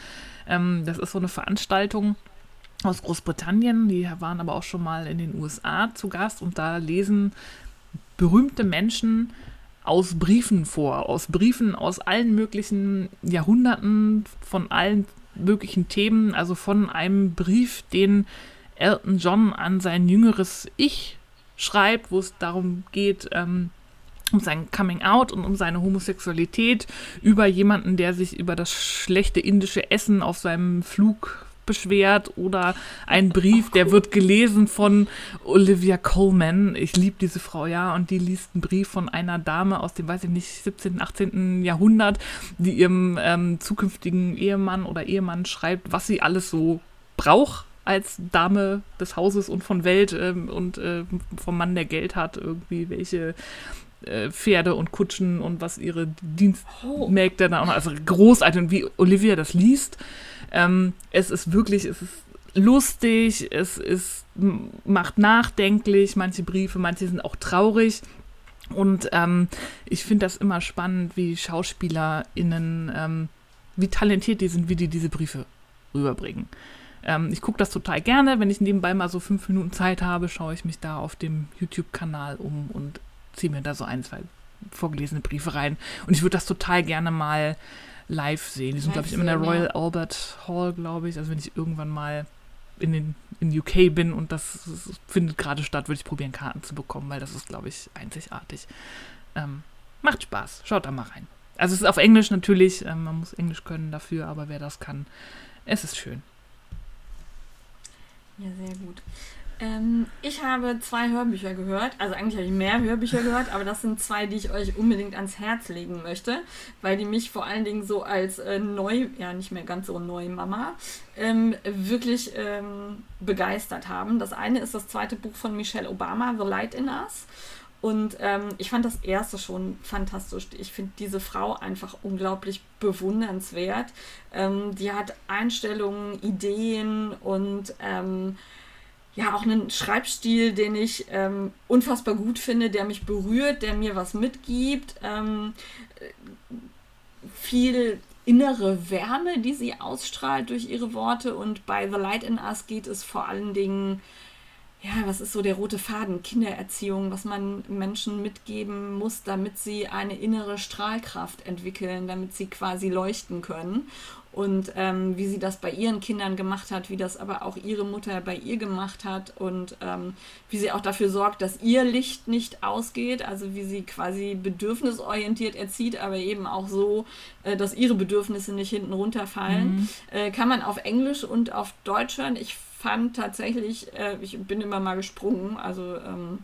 Ähm, das ist so eine Veranstaltung aus Großbritannien. Die waren aber auch schon mal in den USA zu Gast. Und da lesen berühmte Menschen aus Briefen vor, aus Briefen aus allen möglichen Jahrhunderten, von allen möglichen Themen, also von einem Brief, den Elton John an sein jüngeres Ich schreibt, wo es darum geht, ähm, um sein Coming Out und um seine Homosexualität, über jemanden, der sich über das schlechte indische Essen auf seinem Flug beschwert oder ein Brief, der wird gelesen von Olivia Colman. Ich liebe diese Frau, ja, und die liest einen Brief von einer Dame aus dem, weiß ich nicht, 17., 18. Jahrhundert, die ihrem ähm, zukünftigen Ehemann oder Ehemann schreibt, was sie alles so braucht als Dame des Hauses und von Welt ähm, und äh, vom Mann, der Geld hat, irgendwie welche äh, Pferde und Kutschen und was ihre Dienstmägde dann auch noch, also großartig und wie Olivia das liest. Ähm, es ist wirklich, es ist lustig, es ist, macht nachdenklich, manche Briefe, manche sind auch traurig. Und ähm, ich finde das immer spannend, wie SchauspielerInnen, ähm, wie talentiert die sind, wie die diese Briefe rüberbringen. Ähm, ich gucke das total gerne. Wenn ich nebenbei mal so fünf Minuten Zeit habe, schaue ich mich da auf dem YouTube-Kanal um und ziehe mir da so ein, zwei vorgelesene Briefe rein. Und ich würde das total gerne mal live sehen. Die sind, glaube ich, immer in der Royal ja. Albert Hall, glaube ich. Also wenn ich irgendwann mal in den in UK bin und das, das findet gerade statt, würde ich probieren, Karten zu bekommen, weil das ist, glaube ich, einzigartig. Ähm, macht Spaß. Schaut da mal rein. Also es ist auf Englisch natürlich, ähm, man muss Englisch können dafür, aber wer das kann, es ist schön. Ja, sehr gut. Ähm, ich habe zwei Hörbücher gehört. Also eigentlich habe ich mehr Hörbücher gehört, aber das sind zwei, die ich euch unbedingt ans Herz legen möchte, weil die mich vor allen Dingen so als äh, neu, ja nicht mehr ganz so neu Mama, ähm, wirklich ähm, begeistert haben. Das eine ist das zweite Buch von Michelle Obama, The Light in Us. Und ähm, ich fand das erste schon fantastisch. Ich finde diese Frau einfach unglaublich bewundernswert. Ähm, die hat Einstellungen, Ideen und ähm, ja auch einen Schreibstil, den ich ähm, unfassbar gut finde, der mich berührt, der mir was mitgibt. Ähm, äh, viel innere Wärme, die sie ausstrahlt durch ihre Worte. Und bei The Light in Us geht es vor allen Dingen ja, was ist so der rote Faden? Kindererziehung, was man Menschen mitgeben muss, damit sie eine innere Strahlkraft entwickeln, damit sie quasi leuchten können. Und ähm, wie sie das bei ihren Kindern gemacht hat, wie das aber auch ihre Mutter bei ihr gemacht hat und ähm, wie sie auch dafür sorgt, dass ihr Licht nicht ausgeht, also wie sie quasi bedürfnisorientiert erzieht, aber eben auch so, äh, dass ihre Bedürfnisse nicht hinten runterfallen. Äh, kann man auf Englisch und auf Deutsch hören. Ich fand tatsächlich, äh, ich bin immer mal gesprungen, also ähm,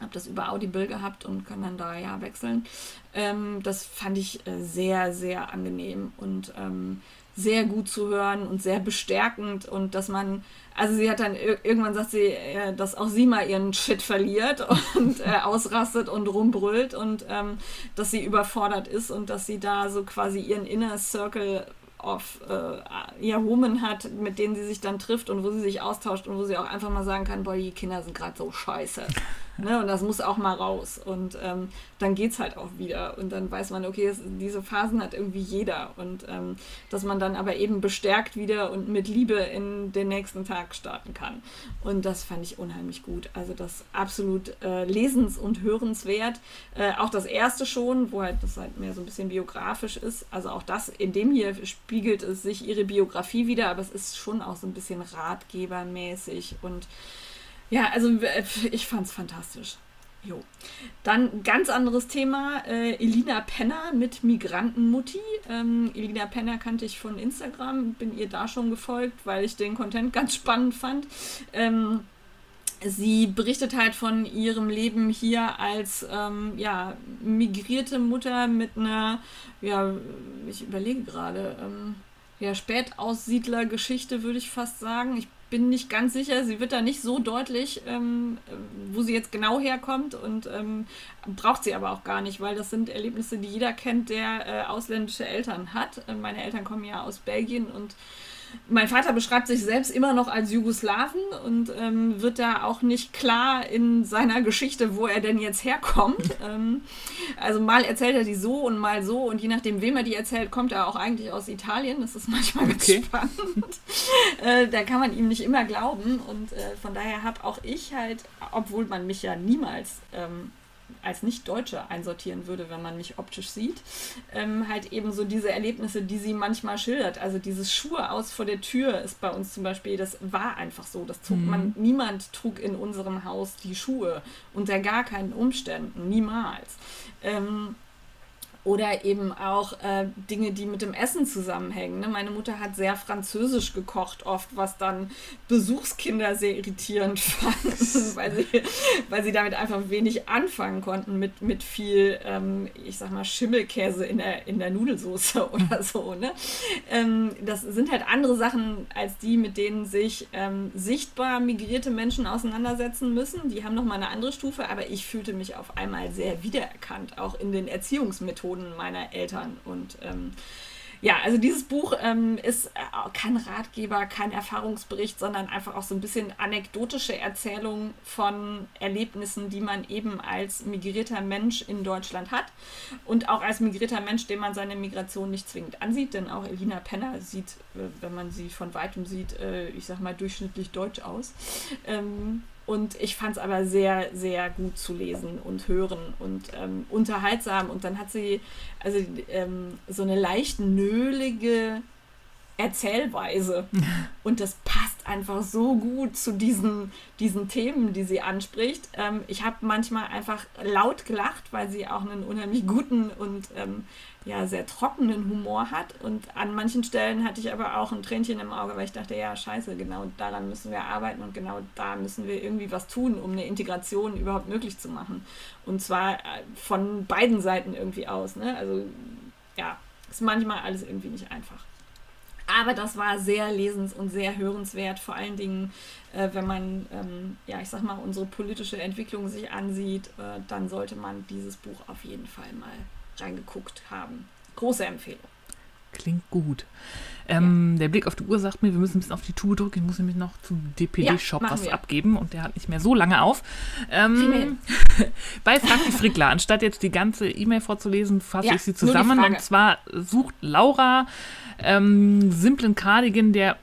habe das über Audible gehabt und kann dann da ja wechseln. Ähm, das fand ich äh, sehr, sehr angenehm und ähm, sehr gut zu hören und sehr bestärkend und dass man, also sie hat dann ir irgendwann sagt sie, äh, dass auch sie mal ihren Shit verliert <laughs> und äh, ausrastet und rumbrüllt und ähm, dass sie überfordert ist und dass sie da so quasi ihren Inner Circle of äh, ja, Women hat, mit denen sie sich dann trifft und wo sie sich austauscht und wo sie auch einfach mal sagen kann, boah, die Kinder sind gerade so scheiße. <laughs> Ne? Und das muss auch mal raus. Und ähm, dann geht es halt auch wieder. Und dann weiß man, okay, es, diese Phasen hat irgendwie jeder. Und ähm, dass man dann aber eben bestärkt wieder und mit Liebe in den nächsten Tag starten kann. Und das fand ich unheimlich gut. Also das absolut äh, lesens- und hörenswert. Äh, auch das erste schon, wo halt das halt mehr so ein bisschen biografisch ist. Also auch das, in dem hier spiegelt es sich ihre Biografie wieder, aber es ist schon auch so ein bisschen ratgebermäßig und ja, also äh, ich fand es fantastisch. Jo. Dann ganz anderes Thema, äh, Elina Penner mit Migrantenmutti. Ähm, Elina Penner kannte ich von Instagram, bin ihr da schon gefolgt, weil ich den Content ganz spannend fand. Ähm, sie berichtet halt von ihrem Leben hier als ähm, ja, migrierte Mutter mit einer, ja, ich überlege gerade, ähm, ja, Spätaussiedler-Geschichte, würde ich fast sagen. Ich bin nicht ganz sicher, sie wird da nicht so deutlich, ähm, wo sie jetzt genau herkommt und ähm, braucht sie aber auch gar nicht, weil das sind Erlebnisse, die jeder kennt, der äh, ausländische Eltern hat. Meine Eltern kommen ja aus Belgien und mein Vater beschreibt sich selbst immer noch als Jugoslawen und ähm, wird da auch nicht klar in seiner Geschichte, wo er denn jetzt herkommt. <laughs> ähm, also mal erzählt er die so und mal so und je nachdem, wem er die erzählt, kommt er auch eigentlich aus Italien. Das ist manchmal ganz okay. spannend. <laughs> äh, da kann man ihm nicht immer glauben und äh, von daher habe auch ich halt, obwohl man mich ja niemals ähm, als Nicht-Deutsche einsortieren würde, wenn man mich optisch sieht. Ähm, halt eben so diese Erlebnisse, die sie manchmal schildert. Also dieses Schuhe aus vor der Tür ist bei uns zum Beispiel, das war einfach so. Das trug mhm. man, niemand trug in unserem Haus die Schuhe unter gar keinen Umständen, niemals. Ähm, oder eben auch äh, Dinge, die mit dem Essen zusammenhängen. Ne? Meine Mutter hat sehr französisch gekocht, oft, was dann Besuchskinder sehr irritierend <laughs> fanden, weil sie, weil sie damit einfach wenig anfangen konnten mit, mit viel, ähm, ich sag mal, Schimmelkäse in der, in der Nudelsoße <laughs> oder so. Ne? Ähm, das sind halt andere Sachen als die, mit denen sich ähm, sichtbar migrierte Menschen auseinandersetzen müssen. Die haben nochmal eine andere Stufe, aber ich fühlte mich auf einmal sehr wiedererkannt, auch in den Erziehungsmethoden Methoden meiner Eltern. Und ähm, ja, also dieses Buch ähm, ist äh, kein Ratgeber, kein Erfahrungsbericht, sondern einfach auch so ein bisschen anekdotische Erzählung von Erlebnissen, die man eben als migrierter Mensch in Deutschland hat und auch als migrierter Mensch, dem man seine Migration nicht zwingend ansieht, denn auch Elina Penner sieht, äh, wenn man sie von weitem sieht, äh, ich sag mal durchschnittlich deutsch aus. Ähm, und ich fand es aber sehr, sehr gut zu lesen und hören und ähm, unterhaltsam. Und dann hat sie also ähm, so eine leicht nölige Erzählweise. <laughs> Und das passt einfach so gut zu diesen, diesen Themen, die sie anspricht. Ähm, ich habe manchmal einfach laut gelacht, weil sie auch einen unheimlich guten und ähm, ja, sehr trockenen Humor hat. Und an manchen Stellen hatte ich aber auch ein Tränchen im Auge, weil ich dachte, ja, scheiße, genau daran müssen wir arbeiten und genau da müssen wir irgendwie was tun, um eine Integration überhaupt möglich zu machen. Und zwar äh, von beiden Seiten irgendwie aus. Ne? Also ja, ist manchmal alles irgendwie nicht einfach. Aber das war sehr lesens- und sehr hörenswert, vor allen Dingen, äh, wenn man, ähm, ja, ich sag mal, unsere politische Entwicklung sich ansieht, äh, dann sollte man dieses Buch auf jeden Fall mal reingeguckt haben. Große Empfehlung. Klingt gut. Ähm, ja. Der Blick auf die Uhr sagt mir, wir müssen ein bisschen auf die Tube drücken. Ich muss nämlich noch zum DPD-Shop ja, was wir. abgeben und der hat nicht mehr so lange auf. Ähm, <laughs> bei Frankie Frickler, anstatt jetzt die ganze E-Mail vorzulesen, fasse ja, ich sie zusammen. Und zwar sucht Laura ähm, simplen Cardigan, der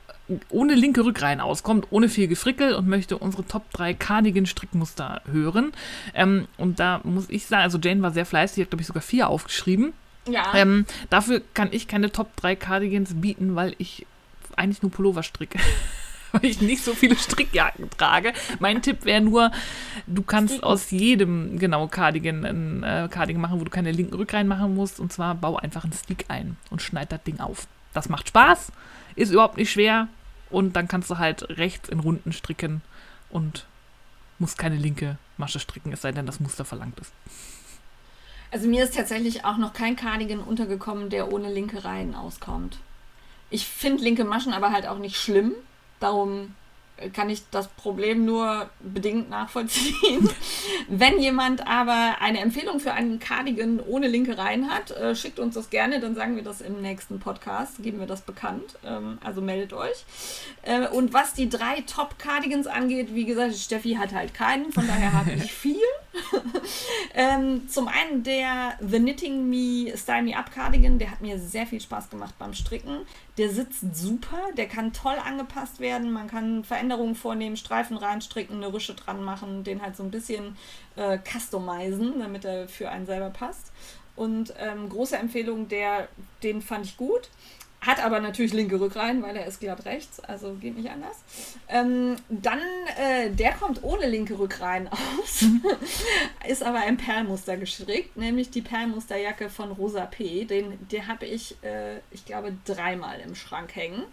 ohne linke Rückreihen auskommt, ohne viel Gefrickel und möchte unsere Top 3 Cardigan-Strickmuster hören. Ähm, und da muss ich sagen, also Jane war sehr fleißig, hat glaube ich sogar vier aufgeschrieben. Ja. Ähm, dafür kann ich keine Top 3 Cardigans bieten, weil ich eigentlich nur Pullover stricke. <laughs> weil ich nicht so viele Strickjacken trage. Mein Tipp wäre nur, du kannst Stricken. aus jedem, genau, Cardigan ein äh, Cardigan machen, wo du keine linken Rückreihen machen musst. Und zwar bau einfach einen Stick ein und schneid das Ding auf. Das macht Spaß, ist überhaupt nicht schwer. Und dann kannst du halt rechts in Runden stricken und musst keine linke Masche stricken, es sei denn, das Muster verlangt ist. Also mir ist tatsächlich auch noch kein Cardigan untergekommen, der ohne linke Reihen auskommt. Ich finde linke Maschen aber halt auch nicht schlimm. Darum kann ich das Problem nur bedingt nachvollziehen. <laughs> Wenn jemand aber eine Empfehlung für einen Cardigan ohne linke Reihen hat, äh, schickt uns das gerne, dann sagen wir das im nächsten Podcast, geben wir das bekannt. Ähm, also meldet euch. Äh, und was die drei Top-Cardigans angeht, wie gesagt, Steffi hat halt keinen, von daher habe ich <laughs> viel. <laughs> ähm, zum einen der The Knitting Me Style Me Up Cardigan, der hat mir sehr viel Spaß gemacht beim Stricken. Der sitzt super, der kann toll angepasst werden. Man kann Veränderungen vornehmen, Streifen reinstricken, eine Rüsche dran machen, den halt so ein bisschen äh, customizen, damit er für einen selber passt. Und ähm, große Empfehlung, der, den fand ich gut. Hat aber natürlich linke Rückreihen, weil er ist glatt rechts, also geht nicht anders. Ähm, dann, äh, der kommt ohne linke Rückreihen aus, <laughs> ist aber ein Perlmuster gestrickt, nämlich die Perlmusterjacke von Rosa P. Den, den habe ich, äh, ich glaube, dreimal im Schrank hängen,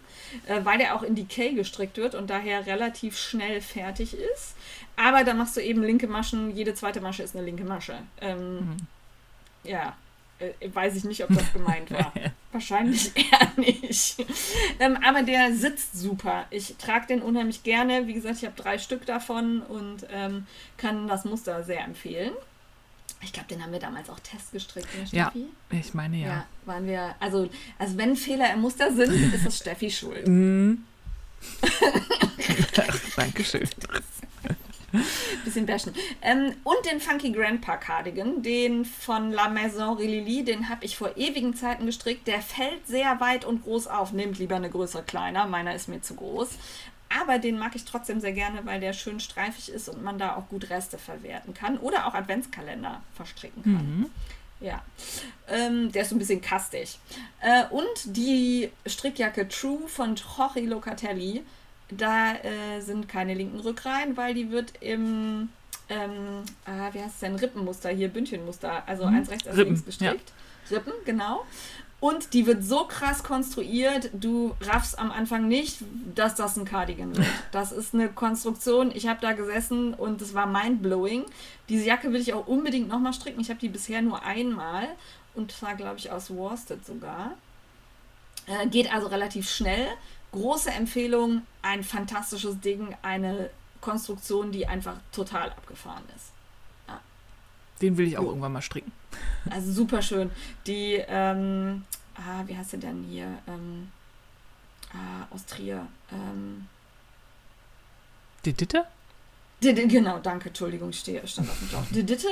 äh, weil der auch in Decay gestrickt wird und daher relativ schnell fertig ist. Aber da machst du eben linke Maschen, jede zweite Masche ist eine linke Masche. Ähm, mhm. Ja, weiß ich nicht, ob das gemeint war. <laughs> Wahrscheinlich eher nicht. Ähm, aber der sitzt super. Ich trage den unheimlich gerne. Wie gesagt, ich habe drei Stück davon und ähm, kann das Muster sehr empfehlen. Ich glaube, den haben wir damals auch testgestrickt, ne, Steffi? Ja, ich meine ja. ja. waren wir, also, also wenn Fehler im Muster sind, ist das Steffi schuld. Mm. <laughs> <laughs> Dankeschön. <laughs> Bisschen bashen. Ähm, und den Funky Grandpa Cardigan, den von La Maison Rilili, den habe ich vor ewigen Zeiten gestrickt. Der fällt sehr weit und groß auf. Nehmt lieber eine Größe kleiner, meiner ist mir zu groß. Aber den mag ich trotzdem sehr gerne, weil der schön streifig ist und man da auch gut Reste verwerten kann. Oder auch Adventskalender verstricken kann. Mhm. Ja, ähm, der ist so ein bisschen kastig. Äh, und die Strickjacke True von Jorge Locatelli da äh, sind keine linken Rückreihen, weil die wird im, ähm, ah, wie heißt es denn, Rippenmuster, hier Bündchenmuster, also mhm. eins rechts, eins links gestrickt. Ja. Rippen, genau. Und die wird so krass konstruiert, du raffst am Anfang nicht, dass das ein Cardigan wird. <laughs> Das ist eine Konstruktion. Ich habe da gesessen und es war mindblowing. Diese Jacke will ich auch unbedingt nochmal stricken. Ich habe die bisher nur einmal und zwar, glaube ich, aus Worsted sogar. Äh, geht also relativ schnell große Empfehlung, ein fantastisches Ding, eine Konstruktion, die einfach total abgefahren ist. Ja. Den will ich auch irgendwann mal stricken. Also super schön. Die, ähm, ah, wie heißt sie denn hier? Ähm, ah, aus Trier. Ähm, die Ditte? Genau, danke, Entschuldigung, ich stand auf dem Schlauch. Die Ditte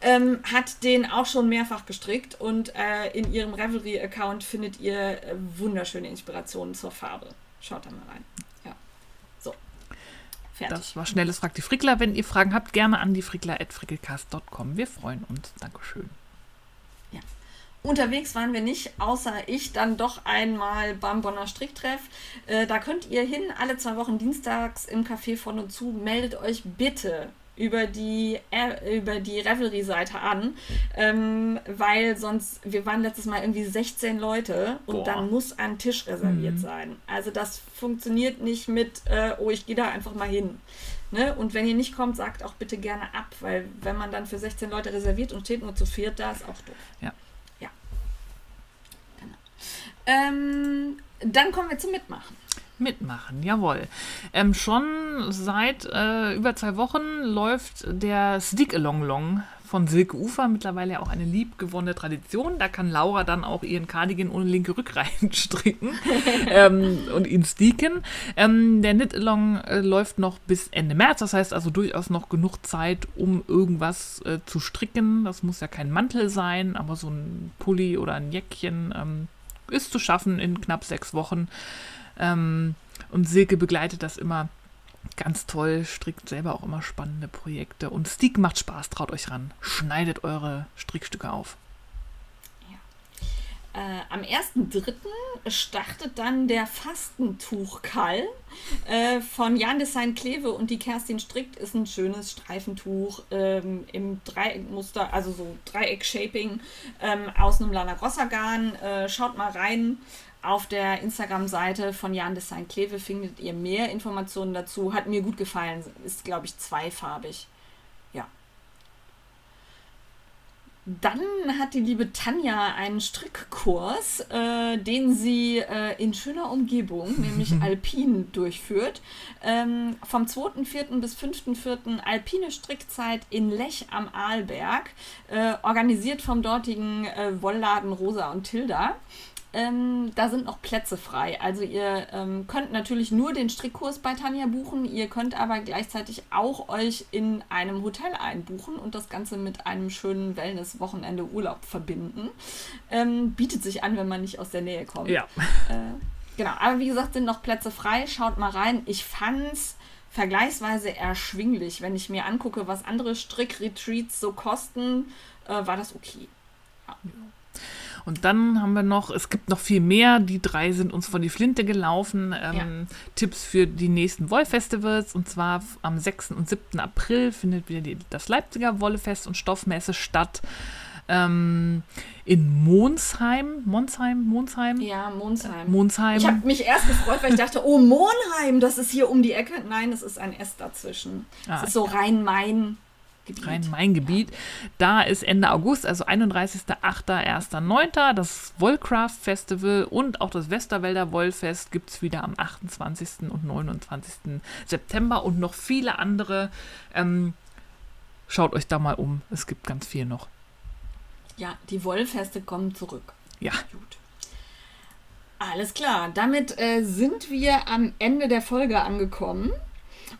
ähm, hat den auch schon mehrfach gestrickt und äh, in ihrem Revelry-Account findet ihr äh, wunderschöne Inspirationen zur Farbe. Schaut da mal rein. Ja. So. Fertig. Das war schnelles Frag die Frickler. Wenn ihr Fragen habt, gerne an die frickler.frickelcast.com. Wir freuen uns. Dankeschön. Unterwegs waren wir nicht, außer ich dann doch einmal beim Bonner Stricktreff. Äh, da könnt ihr hin, alle zwei Wochen dienstags im Café von und zu. Meldet euch bitte über die, äh, über die Revelry-Seite an, ähm, weil sonst, wir waren letztes Mal irgendwie 16 Leute und Boah. dann muss ein Tisch reserviert mhm. sein. Also das funktioniert nicht mit, äh, oh, ich gehe da einfach mal hin. Ne? Und wenn ihr nicht kommt, sagt auch bitte gerne ab, weil wenn man dann für 16 Leute reserviert und steht nur zu viert, da ist auch doof. Ja. Ähm, dann kommen wir zum Mitmachen. Mitmachen, jawohl. Ähm, schon seit äh, über zwei Wochen läuft der Stick Along Long von Silke Ufer, mittlerweile auch eine liebgewonnene Tradition. Da kann Laura dann auch ihren Cardigan ohne linke Rückreihen <laughs> stricken ähm, und ihn sticken. Ähm, der Knit Along äh, läuft noch bis Ende März, das heißt also durchaus noch genug Zeit, um irgendwas äh, zu stricken. Das muss ja kein Mantel sein, aber so ein Pulli oder ein Jäckchen ähm, ist zu schaffen in knapp sechs Wochen. Ähm, und Silke begleitet das immer ganz toll, strickt selber auch immer spannende Projekte. Und Stick macht Spaß, traut euch ran. Schneidet eure Strickstücke auf. Äh, am 1.3. startet dann der Fastentuch-Kall äh, von Jan Design Kleve und die Kerstin strickt. Ist ein schönes Streifentuch ähm, im Dreieckmuster, also so Dreieck-Shaping ähm, aus einem Lana Grossa Garn. Äh, schaut mal rein. Auf der Instagram-Seite von Jan Design Kleve findet ihr mehr Informationen dazu. Hat mir gut gefallen. Ist, glaube ich, zweifarbig. Ja. Dann hat die liebe Tanja einen Strickkurs, äh, den sie äh, in schöner Umgebung, <laughs> nämlich alpin, durchführt. Ähm, vom 2.4. bis 5.4. alpine Strickzeit in Lech am Arlberg, äh, organisiert vom dortigen äh, Wollladen Rosa und Tilda. Ähm, da sind noch Plätze frei. Also ihr ähm, könnt natürlich nur den Strickkurs bei Tanja buchen. Ihr könnt aber gleichzeitig auch euch in einem Hotel einbuchen und das Ganze mit einem schönen Wellness-Wochenende Urlaub verbinden. Ähm, bietet sich an, wenn man nicht aus der Nähe kommt. Ja. Äh, genau. Aber wie gesagt, sind noch Plätze frei. Schaut mal rein. Ich fand's vergleichsweise erschwinglich. Wenn ich mir angucke, was andere Strickretreats so kosten, äh, war das okay. Ja. Und dann haben wir noch, es gibt noch viel mehr. Die drei sind uns von die Flinte gelaufen. Ähm, ja. Tipps für die nächsten Wollfestivals. Und zwar am 6. und 7. April findet wieder die, das Leipziger Wollefest und Stoffmesse statt. Ähm, in Monsheim, Monsheim, Monsheim? Ja, Monsheim. Monsheim. Ich habe mich erst gefreut, weil ich dachte, oh, Monheim, das ist hier um die Ecke. Nein, es ist ein S dazwischen. Ah, es ist so Rhein-Main. Gebiet. Rhein-Main-Gebiet. Ja. Da ist Ende August, also 31.08., 1.9. das Wollcraft Festival und auch das Westerwälder Wollfest gibt es wieder am 28. und 29. September und noch viele andere. Ähm, schaut euch da mal um, es gibt ganz viel noch. Ja, die Wollfeste kommen zurück. Ja. Gut. Alles klar, damit äh, sind wir am Ende der Folge angekommen.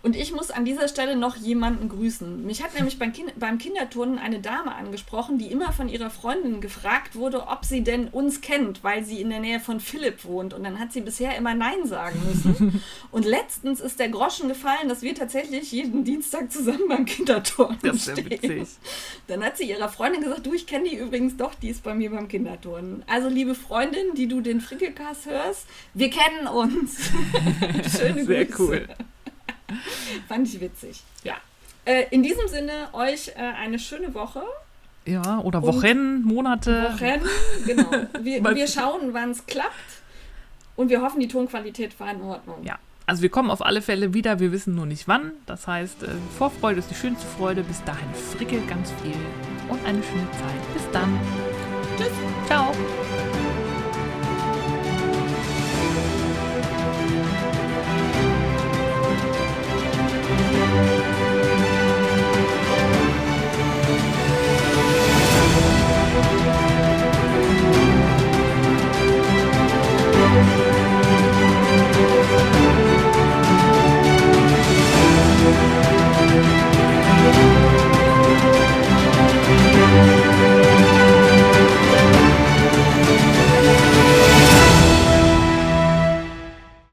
Und ich muss an dieser Stelle noch jemanden grüßen. Mich hat nämlich beim, kind beim Kinderturnen eine Dame angesprochen, die immer von ihrer Freundin gefragt wurde, ob sie denn uns kennt, weil sie in der Nähe von Philipp wohnt. Und dann hat sie bisher immer Nein sagen müssen. <laughs> Und letztens ist der Groschen gefallen, dass wir tatsächlich jeden Dienstag zusammen beim Kinderturnen das ist stehen. Witzig. Dann hat sie ihrer Freundin gesagt, du, ich kenne die übrigens doch, die ist bei mir beim Kinderturnen. Also liebe Freundin, die du den Frickelcast hörst, wir kennen uns. <laughs> Schöne Sehr Grüße. cool. <laughs> Fand ich witzig. Ja. Äh, in diesem Sinne, euch äh, eine schöne Woche. Ja, oder Wochen, Monate. Wochen, genau. Wir, <laughs> wir schauen, wann es klappt. Und wir hoffen, die Tonqualität war in Ordnung. Ja. Also wir kommen auf alle Fälle wieder, wir wissen nur nicht wann. Das heißt, äh, Vorfreude ist die schönste Freude. Bis dahin frickelt ganz viel und eine schöne Zeit. Bis dann. Tschüss. Ciao.